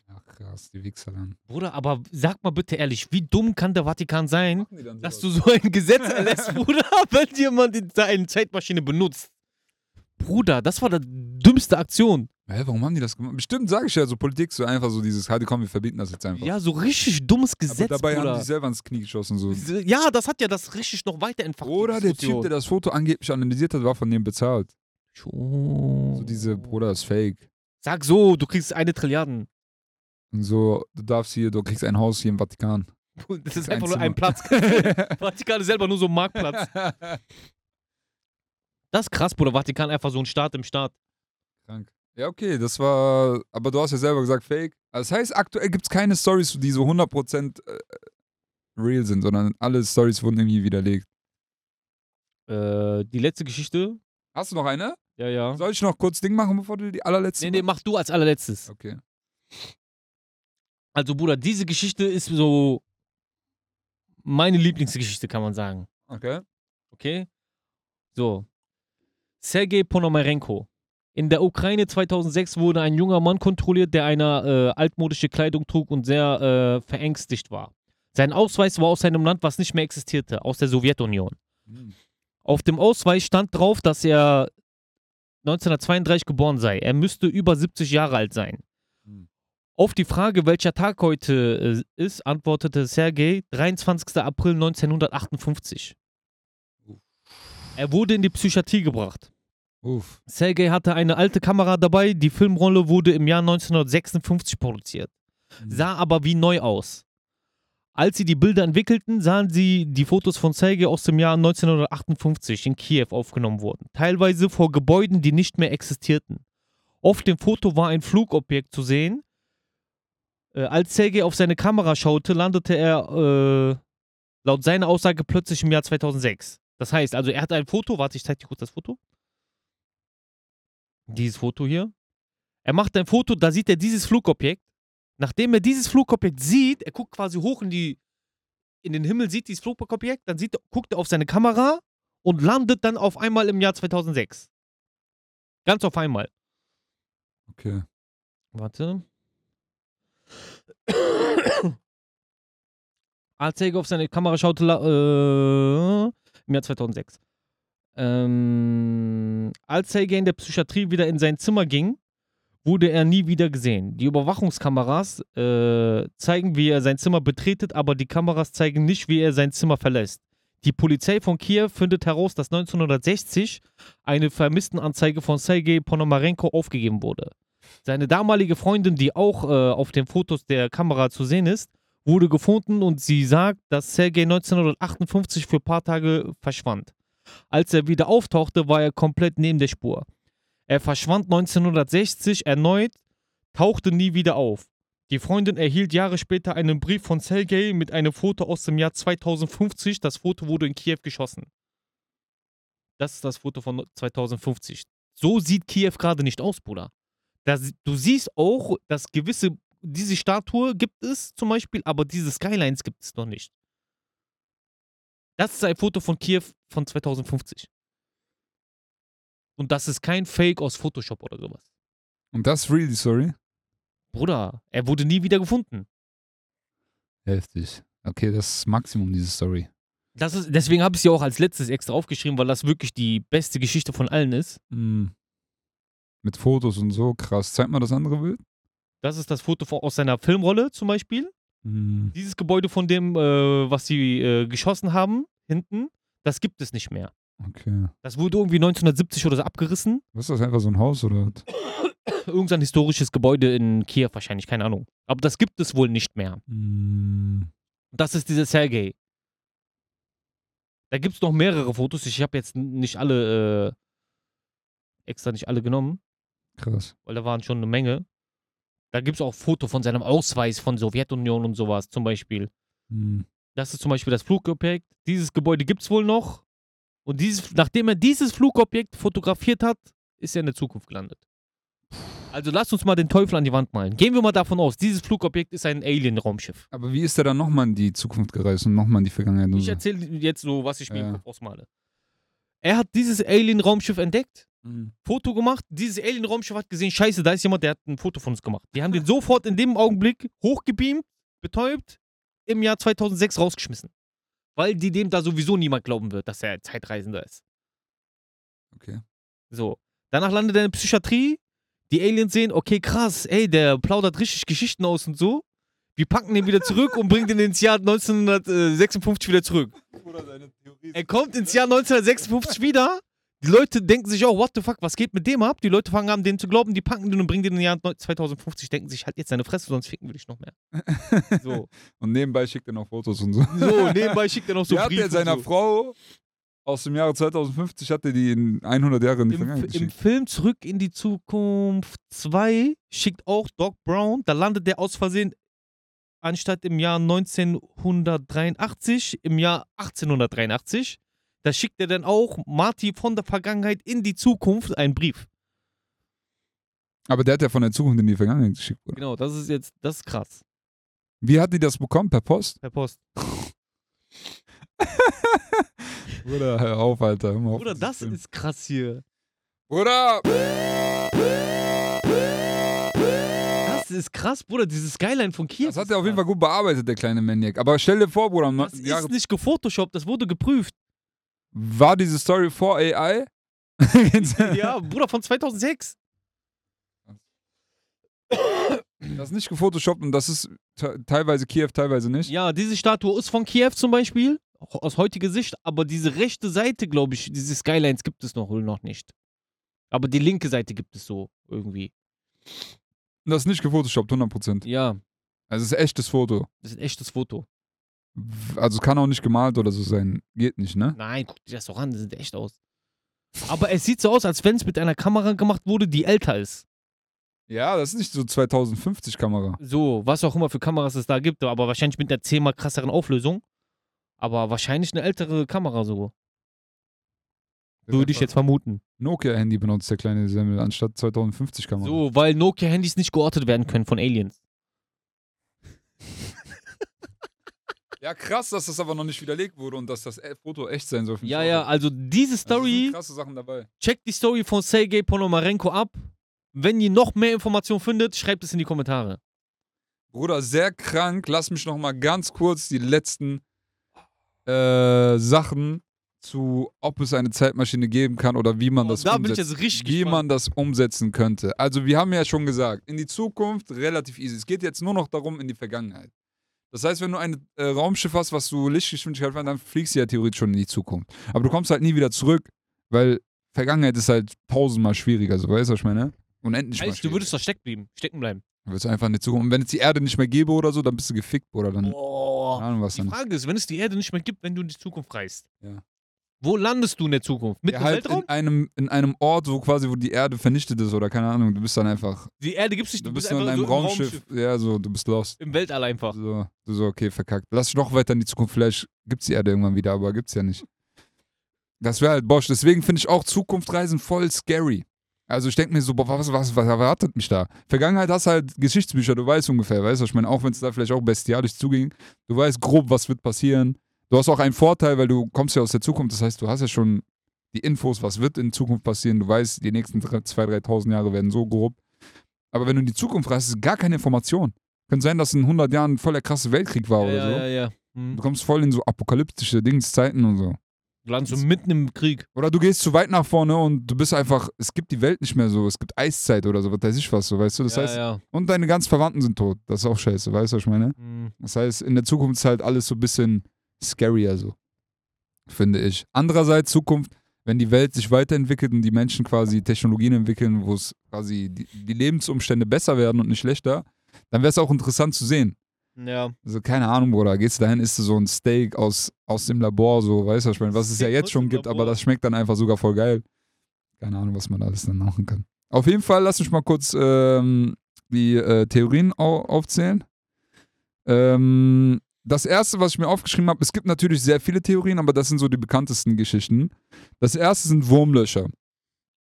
Ach krass, die Wichser dann. Bruder, aber sag mal bitte ehrlich, wie dumm kann der Vatikan sein, dass du so ein Gesetz erlässt, Bruder, wenn jemand in eine Zeitmaschine benutzt? Bruder, das war die dümmste Aktion. Hä, warum haben die das gemacht? Bestimmt sage ich ja so Politik, so einfach so dieses, halt komm, wir verbieten das jetzt einfach. Ja, so richtig dummes Aber Gesetz, dabei haben Bruder. die selber ins Knie geschossen. So. Ja, das hat ja das richtig noch weiter entfacht. Oder der Typ, der das Foto angeblich analysiert hat, war von dem bezahlt. Schon. So diese, Bruder, ist fake. Sag so, du kriegst eine Trilliarden. Und so, du darfst hier, du kriegst ein Haus hier im Vatikan. Das ist Ein einfach nur Zimmer. ein Platz. Vatikan ist selber nur so ein Marktplatz. Das ist krass, Bruder. Vatikan einfach so ein Staat im Staat. Krank. Ja, okay, das war, aber du hast ja selber gesagt, fake. Also das heißt, aktuell gibt es keine Stories, die so 100% äh, real sind, sondern alle Stories wurden irgendwie widerlegt. Äh, die letzte Geschichte. Hast du noch eine? Ja, ja. Soll ich noch kurz Ding machen, bevor du die allerletzte Nee, nee, mach du als allerletztes. Okay. Also, Bruder, diese Geschichte ist so meine Lieblingsgeschichte, kann man sagen. Okay. Okay? So. Sergei Ponomarenko. In der Ukraine 2006 wurde ein junger Mann kontrolliert, der eine äh, altmodische Kleidung trug und sehr äh, verängstigt war. Sein Ausweis war aus einem Land, was nicht mehr existierte, aus der Sowjetunion. Hm. Auf dem Ausweis stand drauf, dass er 1932 geboren sei. Er müsste über 70 Jahre alt sein. Hm. Auf die Frage, welcher Tag heute äh, ist, antwortete Sergei 23. April 1958. Uff. Er wurde in die Psychiatrie gebracht. Uff. Sergei hatte eine alte Kamera dabei. Die Filmrolle wurde im Jahr 1956 produziert, Hm. sah aber wie neu aus. Als sie die Bilder entwickelten, sahen sie die Fotos von Sergei aus dem Jahr 1958 in Kiew aufgenommen wurden, teilweise vor Gebäuden, die nicht mehr existierten. Auf dem Foto war ein Flugobjekt zu sehen. Äh, als Sergei auf seine Kamera schaute, landete er äh, laut seiner Aussage plötzlich im Jahr 2006. Das heißt, also er hatte ein Foto, warte, ich zeig dir kurz das Foto. Dieses Foto hier. Er macht ein Foto, da sieht er dieses Flugobjekt. Nachdem er dieses Flugobjekt sieht, er guckt quasi hoch in die in den Himmel, sieht dieses Flugobjekt, dann sieht, er- guckt er auf seine Kamera und landet dann auf einmal im Jahr 2006. Ganz auf einmal. Okay. Warte. Als Sergei auf seine Kamera schaute, äh, im Jahr 2006. Ähm, als Sergei in der Psychiatrie wieder in sein Zimmer ging, wurde er nie wieder gesehen. Die Überwachungskameras äh, zeigen, wie er sein Zimmer betretet, aber die Kameras zeigen nicht, wie er sein Zimmer verlässt. Die Polizei von Kiew findet heraus, dass 1960 eine Vermisstenanzeige von Sergei Ponomarenko aufgegeben wurde. Seine damalige Freundin, die auch äh, auf den Fotos der Kamera zu sehen ist, wurde gefunden und sie sagt, dass Sergei 1958 für ein paar Tage verschwand. Als er wieder auftauchte, war er komplett neben der Spur. Er verschwand 1960 erneut, tauchte nie wieder auf. Die Freundin erhielt Jahre später einen Brief von Sergei mit einem Foto aus dem Jahr 2050. Das Foto wurde in Kiew geschossen. Das ist das Foto von 2050. So sieht Kiew gerade nicht aus, Bruder. Das, du siehst auch, dass gewisse diese Statue gibt es zum Beispiel, aber diese Skylines gibt es noch nicht. Das ist ein Foto von Kiew von 2050. Und das ist kein Fake aus Photoshop oder sowas. Und das ist really sorry? Bruder, er wurde nie wieder gefunden. Heftig. Okay, das ist Maximum, diese Story. Das ist, deswegen habe ich sie auch als letztes extra aufgeschrieben, weil das wirklich die beste Geschichte von allen ist. Mm. Mit Fotos und so, krass. Zeig mal das andere Bild. Das ist das Foto aus seiner Filmrolle zum Beispiel. Mm. Dieses Gebäude von dem, äh, was sie äh, geschossen haben, hinten, das gibt es nicht mehr. Okay. Das wurde irgendwie 1970 oder so abgerissen. Was ist das, einfach so ein Haus oder was? Irgendein historisches Gebäude in Kiew wahrscheinlich, keine Ahnung. Aber das gibt es wohl nicht mehr. Mm. Das ist dieser Sergei. Da gibt es noch mehrere Fotos. Ich habe jetzt nicht alle, äh, extra nicht alle genommen, Krass. weil da waren schon eine Menge. Da gibt es auch Foto von seinem Ausweis von Sowjetunion und sowas zum Beispiel. Mm. Das ist zum Beispiel das Flugobjekt. Dieses Gebäude gibt es wohl noch. Und dieses, nachdem er dieses Flugobjekt fotografiert hat, ist er in der Zukunft gelandet. Also lasst uns mal den Teufel an die Wand malen. Gehen wir mal davon aus, dieses Flugobjekt ist ein Alien-Raumschiff. Aber wie ist der dann nochmal in die Zukunft gereist und nochmal in die Vergangenheit? Ich erzähle jetzt so, was ich mir im Kopf ausmale. Er hat dieses Alien-Raumschiff entdeckt, Mm. Foto gemacht. Dieses Alien-Raumschiff hat gesehen, scheiße, da ist jemand, der hat ein Foto von uns gemacht. Die haben den sofort in dem Augenblick hochgebeamt, betäubt, im Jahr 2006 rausgeschmissen. Weil die dem da sowieso niemand glauben wird, dass er Zeitreisender ist. Okay. So. Danach landet er in der Psychiatrie. Die Aliens sehen, okay, krass, ey, der plaudert richtig Geschichten aus und so. Wir packen den wieder zurück und bringen den ins Jahr 1956 wieder zurück. Er kommt ins Jahr 1956 wieder. Die Leute denken sich auch, what the fuck, was geht mit dem ab? Die Leute fangen an, den zu glauben, die packen den und bringen den im Jahr 2050, denken sich, halt jetzt seine Fresse, sonst ficken wir dich noch mehr. So, Und nebenbei schickt er noch Fotos und so. so nebenbei schickt er noch so Die hat er seiner so. Frau aus dem Jahre 2050, hatte die in 100 Jahre in die Im, Im. Film Zurück in die Zukunft 2 schickt auch Doc Brown, da landet der aus Versehen anstatt im Jahr 1983 im Jahr 1883. Da schickt er dann auch Marty von der Vergangenheit in die Zukunft einen Brief. Aber der hat ja von der Zukunft in die Vergangenheit geschickt. Bruder. Genau, das ist jetzt, das ist krass. Wie hat die das bekommen? Per Post? Per Post. Bruder, hör auf, Alter. Hör auf Bruder, das diesem ist krass hier. Film. Bruder! Das ist krass, Bruder, dieses Skyline von Kiew. Das hat er auf jeden Fall gut bearbeitet, der kleine Maniac. Aber stell dir vor, Bruder, Das Jahre, ist nicht gefotoshoppt, das wurde geprüft. War diese Story vor AI? ja, Bruder, von 2006. Das ist nicht gefotoshoppt und das ist te teilweise Kiew, teilweise nicht. Ja, diese Statue ist von Kiew zum Beispiel, aus heutiger Sicht, aber diese rechte Seite, glaube ich, diese Skylines gibt es noch noch nicht. Aber die linke Seite gibt es so irgendwie. Das ist nicht gefotoshoppt, 100%. Ja, Also es ist echtes Foto. das ist ein echtes Foto. Also es kann auch nicht gemalt oder so sein. Geht nicht, ne? Nein, guck dir das doch an, das sieht echt aus. Aber es sieht so aus, als wenn es mit einer Kamera gemacht wurde, die älter ist. Ja, das ist nicht so 2050 Kamera. So, was auch immer für Kameras es da gibt, aber wahrscheinlich mit einer zehnmal krasseren Auflösung. Aber wahrscheinlich eine ältere Kamera so. Würde ich jetzt vermuten. Nokia-Handy benutzt der kleine Semmel anstatt 2050 Kamera. So, weil Nokia-Handys nicht geortet werden können von Aliens. Ja, krass, dass das aber noch nicht widerlegt wurde und dass das e- Foto echt sein soll. Ja, ja, also diese Also, Story, sind krasse Sachen dabei. checkt die Story von Sergei Ponomarenko ab. Wenn ihr noch mehr Informationen findet, schreibt es in die Kommentare. Bruder, sehr krank. Lass mich noch mal ganz kurz die letzten äh, Sachen zu, ob es eine Zeitmaschine geben kann oder wie man Oh, das da bin ich umsetzt. jetzt richtig wie gespannt. man das umsetzen könnte. Also wir haben ja schon gesagt, in die Zukunft relativ easy. Es geht jetzt nur noch darum in die Vergangenheit. Das heißt, wenn du ein äh, Raumschiff hast, was du Lichtgeschwindigkeit fährst, dann fliegst du ja theoretisch schon in die Zukunft. Aber du kommst halt nie wieder zurück, weil Vergangenheit ist halt tausendmal schwieriger, so weißt du, was ich meine? Unendlich Heißt, du würdest doch stecken bleiben, stecken bleiben. Du willst einfach in die Zukunft. Und wenn es die Erde nicht mehr gäbe oder so, dann bist du gefickt, oder dann. Boah. Keine Ahnung, was Die dann. Frage ist, wenn es die Erde nicht mehr gibt, wenn du in die Zukunft reist. Ja. Wo landest du in der Zukunft? Mit Ja, halt Weltraum? in einem, in einem Ort, wo quasi, wo die Erde vernichtet ist oder keine Ahnung, du bist dann einfach. Die Erde gibt es nicht, Du du, bist bist in einem so im Raumschiff. Ja, so, du bist lost. Im Weltall einfach. So, du so, okay, verkackt. Lass dich noch weiter in die Zukunft. Vielleicht gibt's die Erde irgendwann wieder, aber gibt's ja nicht. Das wäre halt Bosch. Deswegen finde ich auch Zukunftreisen voll scary. Also ich denke mir so, boah, was, was, was erwartet mich da? Vergangenheit hast halt Geschichtsbücher, du weißt ungefähr, weißt du, ich meine, auch wenn es da vielleicht auch bestialisch zuging, du weißt grob, was wird passieren. Du hast auch einen Vorteil, weil du kommst ja aus der Zukunft, das heißt, du hast ja schon die Infos, was wird in Zukunft passieren, du weißt, die nächsten 2.000, 3.000 Jahre werden so grob. Aber wenn du in die Zukunft reist, ist gar keine Information. Könnte sein, dass in 100 Jahren voll der krasse Weltkrieg war ja, oder so. ja, ja. Hm. Du kommst voll in so apokalyptische Dingszeiten und so. Du landest so mitten im Krieg. Oder du gehst zu weit nach vorne und du bist einfach, es gibt die Welt nicht mehr so, es gibt Eiszeit oder so, was weiß ich was, so, weißt du? Das ja, heißt, ja. und deine ganzen Verwandten sind tot. Das ist auch scheiße, weißt du, was ich meine? Hm. Das heißt, in der Zukunft ist halt alles so ein bisschen scarier, so. Finde ich. Andererseits, Zukunft, wenn die Welt sich weiterentwickelt und die Menschen quasi Technologien entwickeln, wo es quasi die, die Lebensumstände besser werden und nicht schlechter, dann wäre es auch interessant zu sehen. Ja. Also, keine Ahnung, Bruder, gehst du dahin, isst du so ein Steak aus, aus dem Labor, so, weißt du, was ich meine? Was es ja jetzt schon gibt, aber das schmeckt dann einfach sogar voll geil. Keine Ahnung, was man alles dann machen kann. Auf jeden Fall, lass mich mal kurz ähm, die äh, Theorien au aufzählen. Ähm, das erste, was ich mir aufgeschrieben habe, es gibt natürlich sehr viele Theorien, aber das sind so die bekanntesten Geschichten. Das erste sind Wurmlöcher.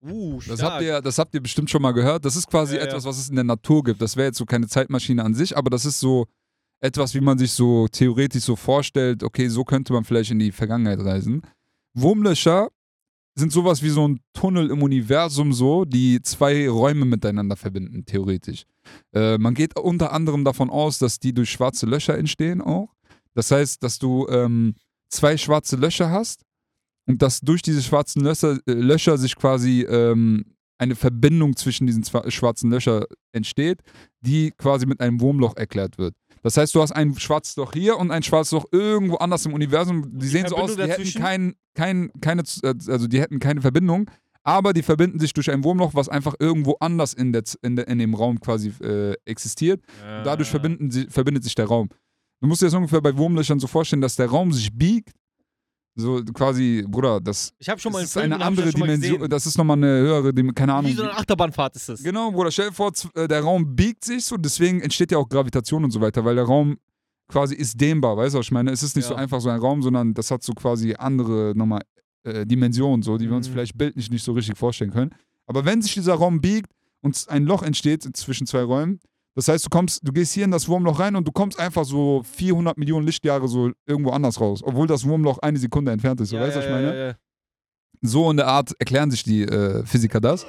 Uh, Das habt, ihr, das habt ihr bestimmt schon mal gehört. Das ist quasi Ja, ja. etwas, was es in der Natur gibt. Das wäre jetzt so keine Zeitmaschine an sich, aber das ist so etwas, wie man sich so theoretisch so vorstellt, okay, so könnte man vielleicht in die Vergangenheit reisen. Wurmlöcher sind sowas wie so ein Tunnel im Universum so, die zwei Räume miteinander verbinden, theoretisch. Äh, man geht unter anderem davon aus, dass die durch schwarze Löcher entstehen auch. Das heißt, dass du ähm, zwei schwarze Löcher hast und dass durch diese schwarzen Löcher, äh, Löcher sich quasi ähm, eine Verbindung zwischen diesen schwarzen Löchern entsteht, die quasi mit einem Wurmloch erklärt wird. Das heißt, du hast ein schwarzes Loch hier und ein schwarzes Loch irgendwo anders im Universum. Die, die sehen so aus, Verbindung die hätten kein, kein, keine, also die hätten keine Verbindung, aber die verbinden sich durch ein Wurmloch, was einfach irgendwo anders in, der, in, der, in dem Raum quasi äh, existiert. Ja. Dadurch verbinden sie, verbindet sich der Raum. Du musst dir das ungefähr bei Wurmlöchern so vorstellen, dass der Raum sich biegt. So quasi, Bruder, das, Ich schon mal ist Film eine andere Dimension. Das ist nochmal eine höhere Dimension, keine Ahnung. Wie so eine Achterbahnfahrt ist das. Genau, Bruder, stell dir vor, äh, der Raum biegt sich so, deswegen entsteht ja auch Gravitation und so weiter, weil der Raum quasi ist dehnbar, weißt du, was ich meine? Es ist nicht so Ja. einfach so ein Raum, sondern das hat so quasi andere nochmal äh, Dimensionen, so, die wir uns Mhm. vielleicht bildlich nicht so richtig vorstellen können. Aber wenn sich dieser Raum biegt und ein Loch entsteht zwischen zwei Räumen, das heißt, du kommst, du gehst hier in das Wurmloch rein und du kommst einfach so 400 Millionen Lichtjahre so irgendwo anders raus, obwohl das Wurmloch eine Sekunde entfernt ist, so, weißt du, was ich meine? Ja, ja. So in der Art erklären sich die äh, Physiker das.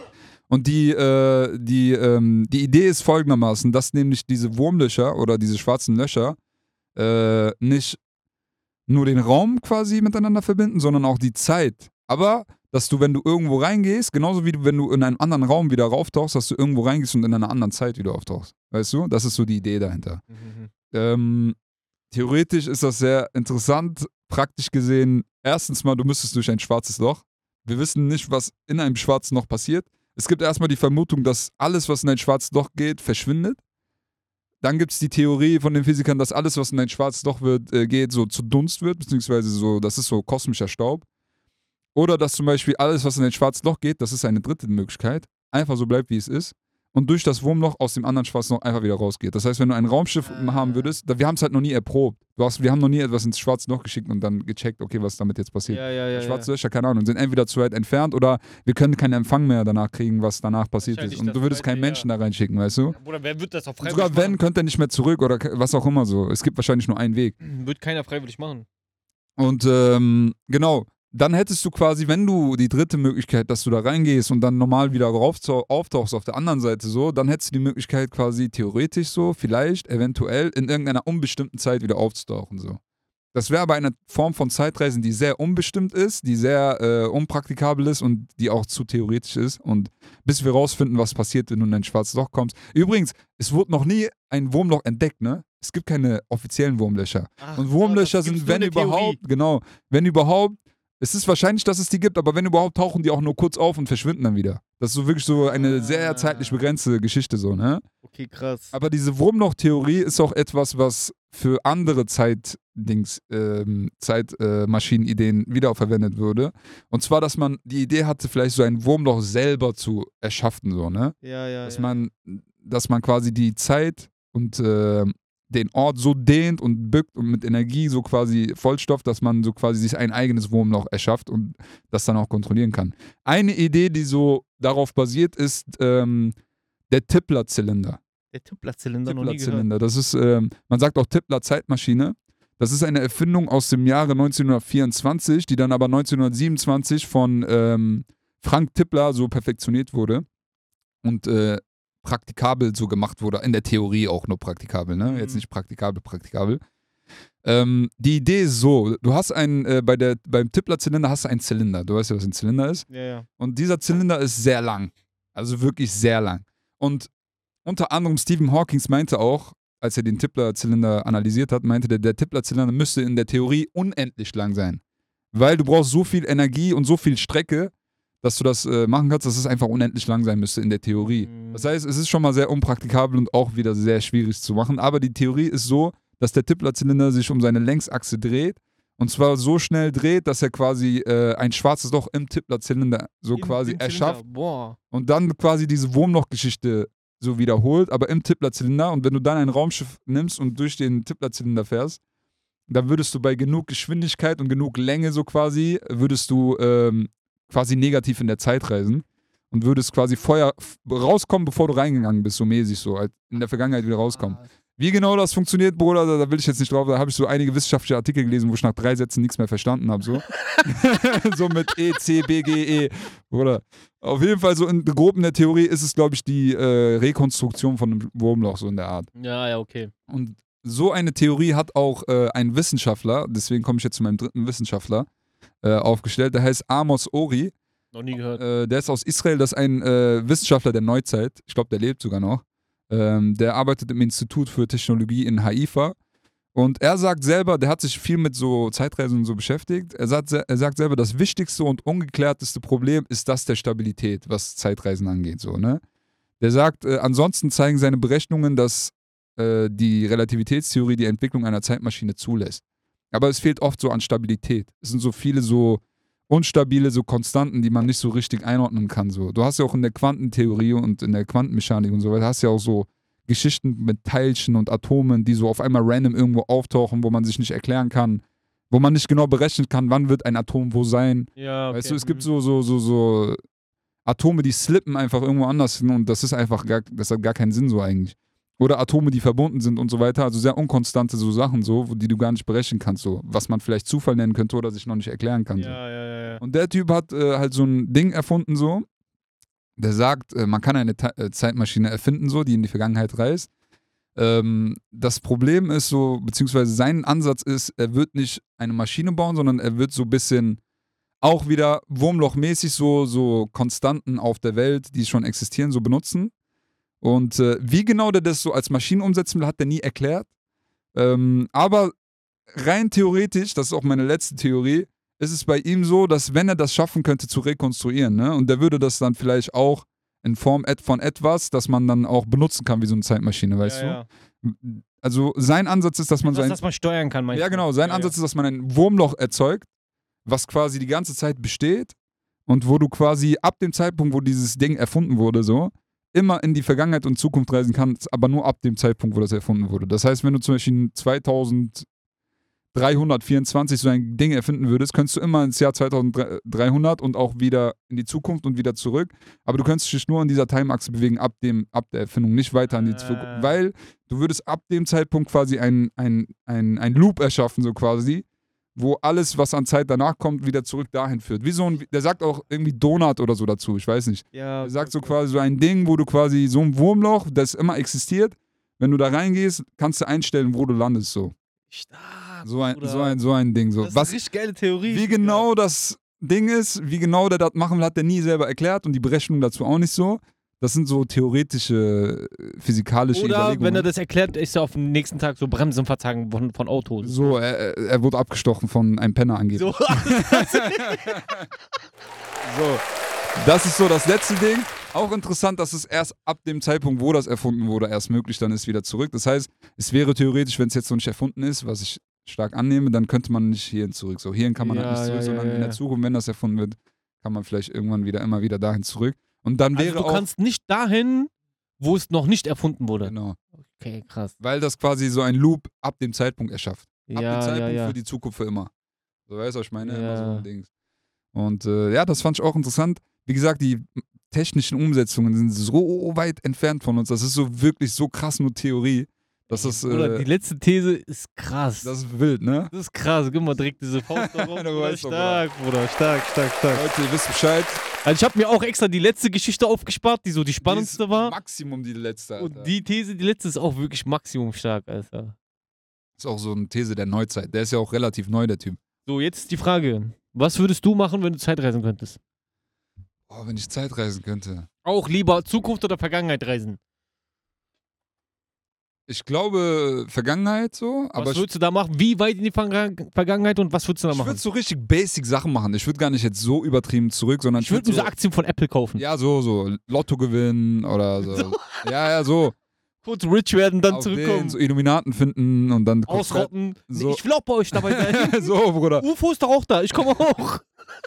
Und die, äh, die, ähm, die Idee ist folgendermaßen, dass nämlich diese Wurmlöcher oder diese schwarzen Löcher äh, nicht nur den Raum quasi miteinander verbinden, sondern auch die Zeit. Aber dass du, wenn du irgendwo reingehst, genauso wie du, wenn du in einen anderen Raum wieder rauftauchst, dass du irgendwo reingehst und in einer anderen Zeit wieder auftauchst. Weißt du? Das ist so die Idee dahinter. Mhm. Ähm, theoretisch ist das sehr interessant. Praktisch gesehen, erstens mal, du müsstest durch ein schwarzes Loch. Wir wissen nicht, was in einem schwarzen Loch passiert. Es gibt erstmal die Vermutung, dass alles, was in ein schwarzes Loch geht, verschwindet. Dann gibt es die Theorie von den Physikern, dass alles, was in ein schwarzes Loch wird, äh, geht, so zu Dunst wird, beziehungsweise so, das ist so kosmischer Staub. Oder dass zum Beispiel alles, was in ein schwarzes Loch geht, das ist eine dritte Möglichkeit, einfach so bleibt, wie es ist und durch das Wurmloch aus dem anderen schwarzen Loch einfach wieder rausgeht. Das heißt, wenn du ein Raumschiff Ah. haben würdest, wir haben es halt noch nie erprobt. Du hast, wir haben noch nie etwas ins schwarze Loch geschickt und dann gecheckt, okay, was damit jetzt passiert. Ja, ja, ja. Schwarze Löcher, keine Ahnung, sind entweder zu weit entfernt oder wir können keinen Empfang mehr danach kriegen, was danach passiert ist. Und du würdest keinen Menschen da reinschicken, weißt du? Bruder, wer wird das auch freiwillig sogar wenn, machen? könnte er nicht mehr zurück oder was auch immer so. Es gibt wahrscheinlich nur einen Weg. Wird keiner freiwillig machen. Und ähm, genau, dann hättest du quasi, wenn du die dritte Möglichkeit, dass du da reingehst und dann normal wieder rauf, auftauchst auf der anderen Seite so, dann hättest du die Möglichkeit quasi theoretisch so, vielleicht, eventuell in irgendeiner unbestimmten Zeit wieder aufzutauchen so. Das wäre aber eine Form von Zeitreisen, die sehr unbestimmt ist, die sehr äh, unpraktikabel ist und die auch zu theoretisch ist. Und bis wir rausfinden, was passiert, wenn du in ein schwarzes Loch kommst. Übrigens, es wurde noch nie ein Wurmloch entdeckt, ne? Es gibt keine offiziellen Wurmlöcher. Ach, Und Wurmlöcher sind, wenn Theorie. überhaupt, genau, wenn überhaupt, es ist wahrscheinlich, dass es die gibt, aber wenn überhaupt, tauchen die auch nur kurz auf und verschwinden dann wieder. Das ist so wirklich so eine sehr Ah. zeitlich begrenzte Geschichte, so, ne? Okay, krass. Aber diese Wurmloch-Theorie ist auch etwas, was für andere Zeitdings, ähm, Zeitmaschinenideen wiederverwendet würde. Und zwar, dass man die Idee hatte, vielleicht so ein Wurmloch selber zu erschaffen, so, ne? Ja, ja. Dass ja. man, dass man quasi die Zeit und äh, den Ort so dehnt und bückt und mit Energie so quasi vollstopft, dass man so quasi sich ein eigenes Wurmloch erschafft und das dann auch kontrollieren kann. Eine Idee, die so darauf basiert, ist ähm, der Tippler-Zylinder. Der Tippler-Zylinder noch nie gehört. Tippler-Zylinder. Das ist, ähm, man sagt auch Tippler-Zeitmaschine. Das ist eine Erfindung aus dem Jahre 1924, die dann aber 1927 von ähm, Frank Tippler so perfektioniert wurde und äh, praktikabel so gemacht wurde. In der Theorie auch nur praktikabel, ne? Mhm. Jetzt nicht praktikabel, praktikabel. Ähm, die Idee ist so: Du hast einen, äh, bei der, beim Tippler-Zylinder hast du einen Zylinder. Du weißt ja, was ein Zylinder ist. Ja, ja. Und dieser Zylinder ist sehr lang. Also wirklich sehr lang. Und unter anderem Stephen Hawkins meinte auch, als er den Tippler-Zylinder analysiert hat, meinte der, der Tippler-Zylinder müsste in der Theorie unendlich lang sein. Weil du brauchst so viel Energie und so viel Strecke, dass du das äh, machen kannst, dass es einfach unendlich lang sein müsste in der Theorie. Mhm. Das heißt, es ist schon mal sehr unpraktikabel und auch wieder sehr schwierig zu machen. Aber die Theorie ist so, dass der Tippler-Zylinder sich um seine Längsachse dreht. Und zwar so schnell dreht, dass er quasi äh, ein schwarzes Loch im Tippler-Zylinder so Im- quasi im erschafft Boah. und dann quasi diese Wurmlochgeschichte so wiederholt, aber im Tippler-Zylinder. Und wenn du dann ein Raumschiff nimmst und durch den Tippler-Zylinder fährst, dann würdest du bei genug Geschwindigkeit und genug Länge so quasi, würdest du ähm, quasi negativ in der Zeit reisen und würdest quasi vorher rauskommen, bevor du reingegangen bist, so mäßig so, halt in der Vergangenheit wieder rauskommen. Ah, Wie genau das funktioniert, Bruder, da, da will ich jetzt nicht drauf. Da habe ich so einige wissenschaftliche Artikel gelesen, wo ich nach drei Sätzen nichts mehr verstanden habe. So, so mit E, C, B, G, E. Bruder. Auf jeden Fall, so in grob in der Theorie ist es, glaube ich, die äh, Rekonstruktion von einem Wurmloch, so in der Art. Ja, ja, okay. Und so eine Theorie hat auch äh, ein Wissenschaftler, deswegen komme ich jetzt zu meinem dritten Wissenschaftler, äh, aufgestellt. Der heißt Amos Ori. Noch nie gehört. Äh, der ist aus Israel, das ist ein äh, Wissenschaftler der Neuzeit. Ich glaube, der lebt sogar noch. Ähm, der arbeitet im Institut für Technologie in Haifa. Und er sagt selber, der hat sich viel mit so Zeitreisen und so beschäftigt. Er sagt, er sagt selber, das wichtigste und ungeklärteste Problem ist das der Stabilität, was Zeitreisen angeht. So, ne? Der sagt, äh, ansonsten zeigen seine Berechnungen, dass äh, die Relativitätstheorie die Entwicklung einer Zeitmaschine zulässt. Aber es fehlt oft so an Stabilität. Es sind so viele so unstabile so Konstanten, die man nicht so richtig einordnen kann. So. Du hast ja auch in der Quantentheorie und in der Quantenmechanik und so weiter, hast ja auch so Geschichten mit Teilchen und Atomen, die so auf einmal random irgendwo auftauchen, wo man sich nicht erklären kann, wo man nicht genau berechnen kann, wann wird ein Atom wo sein. Ja, okay. Weißt du, es gibt mhm. so, so, so, so Atome, die slippen einfach irgendwo anders hin und das ist einfach gar, das hat gar keinen Sinn so eigentlich. Oder Atome, die verbunden sind und so weiter. Also sehr unkonstante so Sachen so, die du gar nicht berechnen kannst, so was man vielleicht Zufall nennen könnte oder sich noch nicht erklären kann. So. Ja, ja, ja, ja. Und der Typ hat äh, halt so ein Ding erfunden, so. Der sagt, äh, man kann eine Ta äh, Zeitmaschine erfinden, so, die in die Vergangenheit reist. Ähm, das Problem ist so, beziehungsweise sein Ansatz ist, er wird nicht eine Maschine bauen, sondern er wird so ein bisschen auch wieder Wurmlochmäßig so, so Konstanten auf der Welt, die schon existieren, so benutzen. Und äh, wie genau der das so als Maschine umsetzen will, hat er nie erklärt. Ähm, aber rein theoretisch, das ist auch meine letzte Theorie, ist es bei ihm so, dass wenn er das schaffen könnte zu rekonstruieren, ne, und der würde das dann vielleicht auch in Form von etwas, das man dann auch benutzen kann wie so eine Zeitmaschine, weißt ja, du? Also sein Ansatz ist, dass man Ja. Sein dass man steuern kann, meinst ja, genau. Sein Ja, Ansatz ist, dass man ein Wurmloch erzeugt, was quasi die ganze Zeit besteht und wo du quasi ab dem Zeitpunkt, wo dieses Ding erfunden wurde, so, immer in die Vergangenheit und Zukunft reisen kannst, aber nur ab dem Zeitpunkt, wo das erfunden wurde. Das heißt, wenn du zum Beispiel 2324 so ein Ding erfinden würdest, könntest du immer ins Jahr 2300 und auch wieder in die Zukunft und wieder zurück. Aber du könntest dich nur in dieser Timeachse bewegen ab, dem, ab der Erfindung, nicht weiter in die. Zukunft. Weil du würdest ab dem Zeitpunkt quasi ein, ein, ein, ein Loop erschaffen, so quasi, wo alles, was an Zeit danach kommt, wieder zurück dahin führt. Wie so ein, der sagt auch irgendwie Donut oder so dazu, ich weiß nicht. Ja, Er sagt so quasi so ein Ding, wo du quasi so ein Wurmloch, das immer existiert, wenn du da reingehst, kannst du einstellen, wo du landest, so. Stark, So ein, Bruder. so ein, so ein Ding, so. Das ist Was, richtig geile Theorie. wie genau das Ding ist, wie genau der das machen will, hat der nie selber erklärt und die Berechnung dazu auch nicht so. Das sind so theoretische, äh, physikalische Oder Überlegungen. wenn er das erklärt, ist er auf dem nächsten Tag so Bremsen verzagen von, von Autos. so, er, er wurde abgestochen von einem Penner angeblich. So. So. Das ist so das letzte Ding. Auch interessant, dass es erst ab dem Zeitpunkt, wo das erfunden wurde, erst möglich dann ist, wieder zurück. Das heißt, es wäre theoretisch, wenn es jetzt so nicht erfunden ist, was ich stark annehme, dann könnte man nicht hierhin zurück. So, hierhin kann man Ja, halt nicht zurück, ja, ja, sondern in ja. der Zukunft, wenn das erfunden wird, kann man vielleicht irgendwann wieder immer wieder dahin zurück. Und dann wäre Also du auch. kannst nicht dahin, wo es noch nicht erfunden wurde. Genau. Okay, krass. weil das quasi so ein Loop ab dem Zeitpunkt erschafft. Ab dem Ja, Zeitpunkt ja, ja. für die Zukunft für immer. So weißt du, was ich meine? Immer so Ja. ein Ding. Und äh, ja, das fand ich auch interessant. Wie gesagt, die technischen Umsetzungen sind so weit entfernt von uns. Das ist so wirklich so krass nur Theorie. Das ist, Bruder, äh, die letzte These ist krass. das ist wild, ne? Das ist krass. Gib mal direkt diese Faust darauf. Du Bruder. stark, Bruder. Stark, stark, stark. Leute, ihr wisst Bescheid. Also ich habe mir auch extra die letzte Geschichte aufgespart, die so die Die spannendste ist war. Maximum die letzte. Alter. Und die These, die letzte ist auch wirklich maximum stark, Alter. ist auch so eine These der Neuzeit. Der ist ja auch relativ neu, der Typ. So, jetzt ist die Frage. Was würdest du machen, wenn du Zeitreisen könntest? Oh, wenn ich Zeitreisen könnte. Auch lieber Zukunft oder Vergangenheit reisen? Ich glaube, Vergangenheit so, aber was ich, würdest du da machen? Wie weit in die Verga- Vergangenheit und was würdest du da ich machen? würde so richtig basic Sachen machen. Ich würde gar nicht jetzt so übertrieben zurück, sondern Ich würde mir so Aktien von Apple kaufen. Ja, so, so. Lotto gewinnen oder so. Ja, ja, so. Kurz rich werden, dann Auf den, zurückkommen. so Illuminaten finden und dann Ausrotten. So. Ich will auch bei euch dabei sein. so, Bruder. UFO ist doch auch da. Ich komme auch.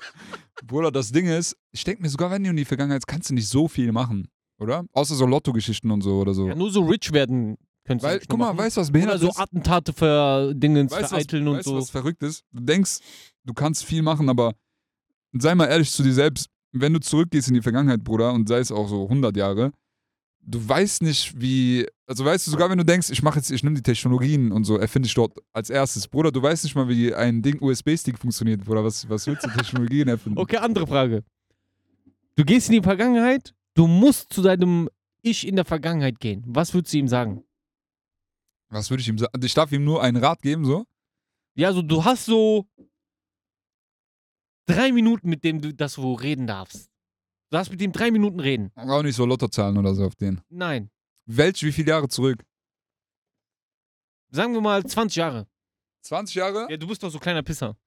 Bruder, das Ding ist, ich denke mir sogar, wenn du in die Vergangenheit kannst du nicht so viel machen, oder? Außer so Lotto-Geschichten und so oder so. Ja, nur so rich werden könntest Weil, guck mal, machen. weißt du, was Oder behindert so ist? Attentate für Dingens Weißt du, was, vereiteln und weißt, so. was verrückt ist? Du denkst, du kannst viel machen, aber sei mal ehrlich zu dir selbst, wenn du zurückgehst in die Vergangenheit, Bruder, und sei es auch so 100 Jahre, du weißt nicht, wie, also weißt du, sogar wenn du denkst, ich mache jetzt, ich nehme die Technologien und so, erfinde ich dort als erstes, Bruder, du weißt nicht mal, wie ein Ding USB-Stick funktioniert, Bruder, was, was willst du Technologien erfinden? Okay, andere Frage. Du gehst in die Vergangenheit, du musst zu deinem Ich in der Vergangenheit gehen. Was würdest du ihm sagen? Was würde ich ihm sagen? Ich darf ihm nur einen Rat geben, so? Ja, also du hast so drei Minuten, mit dem du das wo reden darfst. Du darfst mit ihm drei Minuten reden. Auch nicht so Lottozahlen oder so auf den. Nein. Welch, wie viele Jahre zurück? Sagen wir mal 20 Jahre. 20 Jahre? Ja, du bist doch so kleiner Pisser.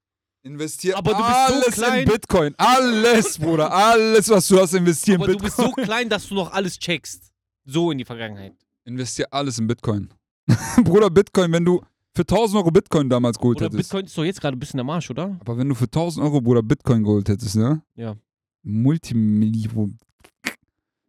Investiert Aber du bist so alles klein. in Bitcoin. Alles, Bruder. Alles, was du hast, investier in Aber du Bitcoin. bist so klein, dass du noch alles checkst. So in die Vergangenheit. Investier alles in Bitcoin. Bruder, Bitcoin, wenn du für 1000 Euro Bitcoin damals geholt Oder hättest. Bitcoin ist doch jetzt gerade ein bisschen am Arsch, oder? Aber wenn du für 1000 Euro, Bruder, Bitcoin geholt hättest, ne? Ja. Multimillionen.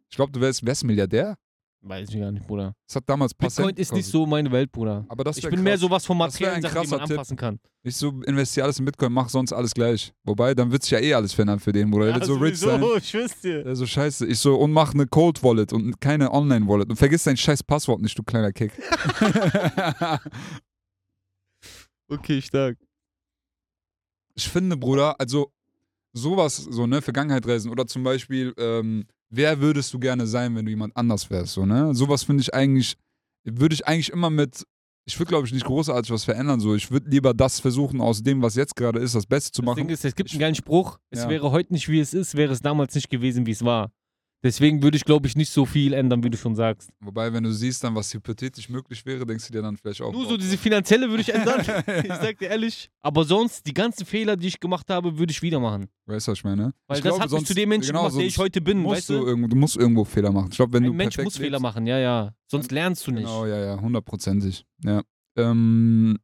Ich glaube, du wärst, wärst Milliardär. Weiß ich gar nicht, Bruder. Das hat damals Bitcoin Cent ist nicht gekostet. so meine Welt, Bruder. Aber das Ich bin krass. mehr sowas von materiellen Sachen, die man Tipp. anfassen kann. Ich so, investier alles in Bitcoin, mach sonst alles gleich. Wobei, dann wird sich ja eh alles verändern für den, Bruder. Der wird so rich sein. ich dir. Der so scheiße. Ich so, und mach eine Cold Wallet und keine Online Wallet. Und vergiss dein scheiß Passwort nicht, du kleiner Kick. Okay, stark. ich finde, Bruder, also sowas, so, ne, Vergangenheit reisen oder zum Beispiel, ähm, wer würdest du gerne sein, wenn du jemand anders wärst, so, ne? Sowas finde ich eigentlich, würde ich eigentlich immer mit, ich würde, glaube ich, nicht großartig was verändern, so. Ich würde lieber das versuchen, aus dem, was jetzt gerade ist, das Beste zu Das machen. Ding ist, es gibt einen geilen Spruch, es Ja. wäre heute nicht wie es ist, wäre es damals nicht gewesen, wie es war. Deswegen würde ich, glaube ich, nicht so viel ändern, wie du schon sagst. Wobei, wenn du siehst dann, was hypothetisch möglich wäre, denkst du dir dann vielleicht auch. Nur so diese finanzielle würde ich ändern. ich sag dir ehrlich. Aber sonst, die ganzen Fehler, die ich gemacht habe, würde ich wieder machen. Weißt du, was ich meine? Weil ich das glaube, hat mich zu dem Menschen genau, gemacht, der ich heute bin, musst weißt du, du? irgendwo, du musst irgendwo Fehler machen. Ich glaube, wenn du Ein Mensch perfekt muss Fehler lebst- machen, ja, ja. Sonst lernst du nicht. Genau, ja, ja, hundertprozentig. Ja. Ähm,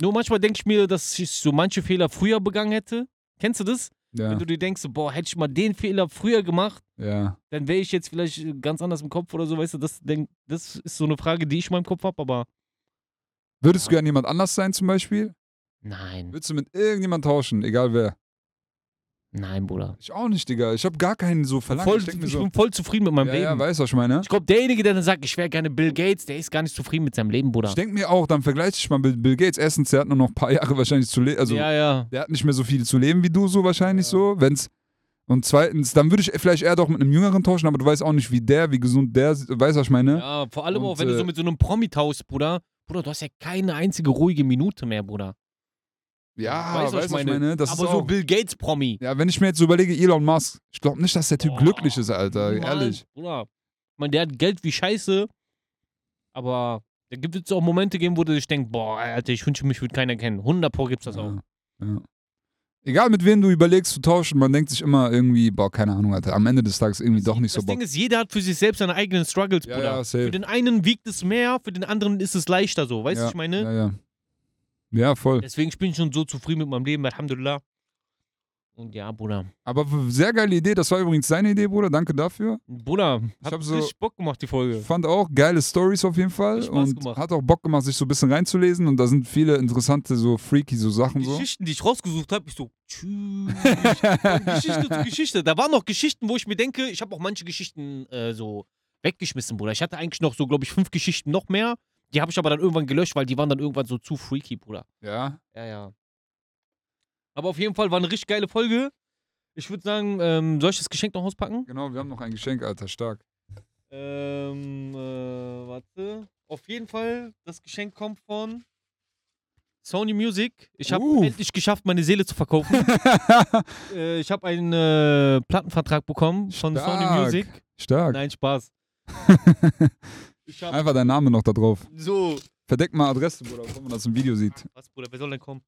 Nur manchmal denke ich mir, dass ich so manche Fehler früher begangen hätte. Kennst du das? Ja, Wenn du dir denkst, so, boah, hätte ich mal den Fehler früher gemacht, ja. dann wäre ich jetzt vielleicht äh, ganz anders im Kopf oder so, weißt du? Das, denk, das ist so eine Frage, die ich in meinem Kopf habe, aber Würdest du gerne jemand anders sein zum Beispiel? nein, Würdest du mit irgendjemand tauschen, egal wer? Nein, Bruder. Ich auch nicht, Digga. Ich habe gar keinen so Verlangen. Voll, ich ich so, bin voll zufrieden mit meinem ja, Leben. ja, weißt du, was ich meine? ich glaube, derjenige, der dann sagt, ich wäre gerne Bill Gates, der ist gar nicht zufrieden mit seinem Leben, Bruder. Ich denke mir auch, dann vergleiche ich mal mit Bill Gates. Erstens, der hat nur noch ein paar Jahre wahrscheinlich zu leben. Also, ja, ja. der hat nicht mehr so viel zu leben wie du so wahrscheinlich Ja. so. Wenn's und zweitens, dann würde ich vielleicht eher doch mit einem Jüngeren tauschen, aber du weißt auch nicht, wie der, wie gesund der, weißt du, was ich meine? Ja, vor allem Und, auch, wenn du äh, so mit so einem Promi tauschst, Bruder. Bruder, du hast ja keine einzige ruhige Minute mehr, Bruder. Ja, Weißt du, was ich meine? Das Aber so Bill Gates Promi. Ja, wenn ich mir jetzt so überlege, Elon Musk, ich glaube nicht, dass der Typ Boah, glücklich ist, Alter, Niemals, ehrlich. Bruder. Ich meine, der hat Geld wie Scheiße, aber da gibt es auch Momente geben, wo du dich denkst, boah, Alter, ich wünsche mich, würde keiner kennen. 100 Pro gibt's das auch. Ja, ja. Egal mit wem du überlegst zu tauschen, man denkt sich immer irgendwie, boah, keine Ahnung, Alter, am Ende des Tages irgendwie doch nicht so das Bock. Ding ist, jeder hat für sich selbst seine eigenen Struggles, Ja, Bruder. ja, safe. Für den einen wiegt es mehr, für den anderen ist es leichter so. Weißt du, ja, was ich meine? Ja, ja. Ja, voll. Deswegen ich bin ich schon so zufrieden mit meinem Leben, Alhamdulillah. Und ja, Bruder. Aber sehr geile Idee. Das war übrigens seine Idee, Bruder. Danke dafür. Bruder, hat hab so- richtig Bock gemacht, die Folge. Fand auch geile Stories auf jeden Fall. Hat Und gemacht. hat auch Bock gemacht, sich so ein bisschen reinzulesen. Und da sind viele interessante, so freaky so Sachen so. Geschichten, die ich rausgesucht habe, ich so, tschüss. Geschichte zu Geschichte. Da waren noch Geschichten, wo ich mir denke, ich habe auch manche Geschichten äh, so weggeschmissen, Bruder. Ich hatte eigentlich noch so, glaube ich, fünf Geschichten noch mehr. Die habe ich aber dann irgendwann gelöscht, weil die waren dann irgendwann so zu freaky, Bruder. Ja. Ja, ja. Aber auf jeden Fall war eine richtig geile Folge. Ich würde sagen, ähm, soll ich das Geschenk noch auspacken? Genau, wir haben noch ein Geschenk, Alter. Stark. Ähm, äh, warte. Auf jeden Fall, das Geschenk kommt von Sony Music. Ich habe Uh. endlich geschafft, meine Seele zu verkaufen. äh, ich habe einen äh, Plattenvertrag bekommen von Sony Stark. Music. Stark. Nein, Spaß. Einfach dein Name noch da drauf. so. Verdeck mal Adresse, Bruder, bevor man das im Video sieht. Was, Bruder, wer soll denn kommen?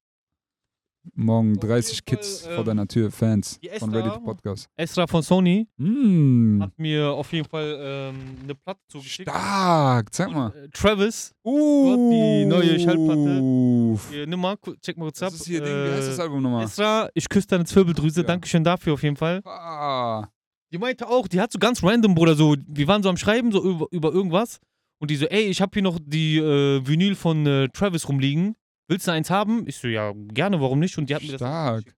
Morgen Auf 30 jeden Kids Fall, vor ähm, deiner Tür, Fans die von Ready to Podcast. Esra von Sony Mm. hat mir auf jeden Fall ähm, eine Platte zugeschickt. Stark, zeig mal. Und, äh, Travis, Uh. die neue Schallplatte. Uff. hier, nimm mal, check mal kurz ab. Das ist hier, Ding, wie heißt das Äh, Album nochmal? Esra, ich küsse deine Zwirbeldrüse. Ja. Dankeschön dafür auf jeden Fall. Ah. Die meinte auch, die hat so ganz random, Bruder, so, wir waren so am Schreiben, so über, über irgendwas. Und die so, ey, ich habe hier noch die äh, Vinyl von äh, Travis rumliegen. Willst du eins haben? Ich so, ja, gerne, warum nicht? Und die hat mir das. Stark.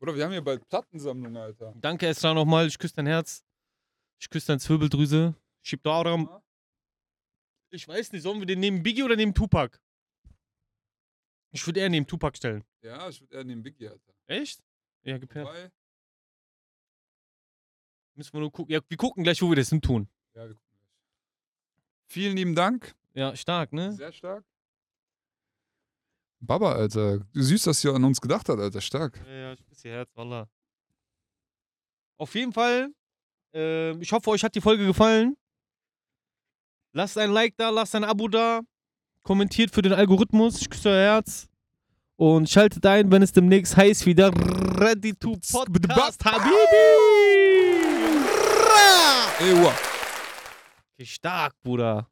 Oder wir haben hier bald Plattensammlung, Alter. Danke, Esra, nochmal. Ich küsse dein Herz. Ich küsse deine Zwirbeldrüse. Schieb da Aram. Ich weiß nicht, sollen wir den nehmen Biggie oder nehmen Tupac? Ich würde eher neben Tupac stellen. Ja, ich würde eher nehmen Biggie, Alter. Echt? Ja, gib her. Wobei, Müssen wir nur gucken. Ja, wir gucken gleich, wo wir das hin tun. ja, wir gucken. Vielen lieben Dank. Ja, stark, ne? Sehr stark. Baba, Alter. Süß, dass ihr an uns gedacht habt, Alter. Stark. Ja, ja, ich küsse ihr Herz, Wallah. Auf jeden Fall, ähm, ich hoffe, euch hat die Folge gefallen. Lasst ein Like da, lasst ein Abo da. Kommentiert für den Algorithmus. Ich küsse euer Herz. Und schaltet ein, wenn es demnächst heißt wieder Ready to Podcast, Habibi! Ey, Okay, stark, Bruder.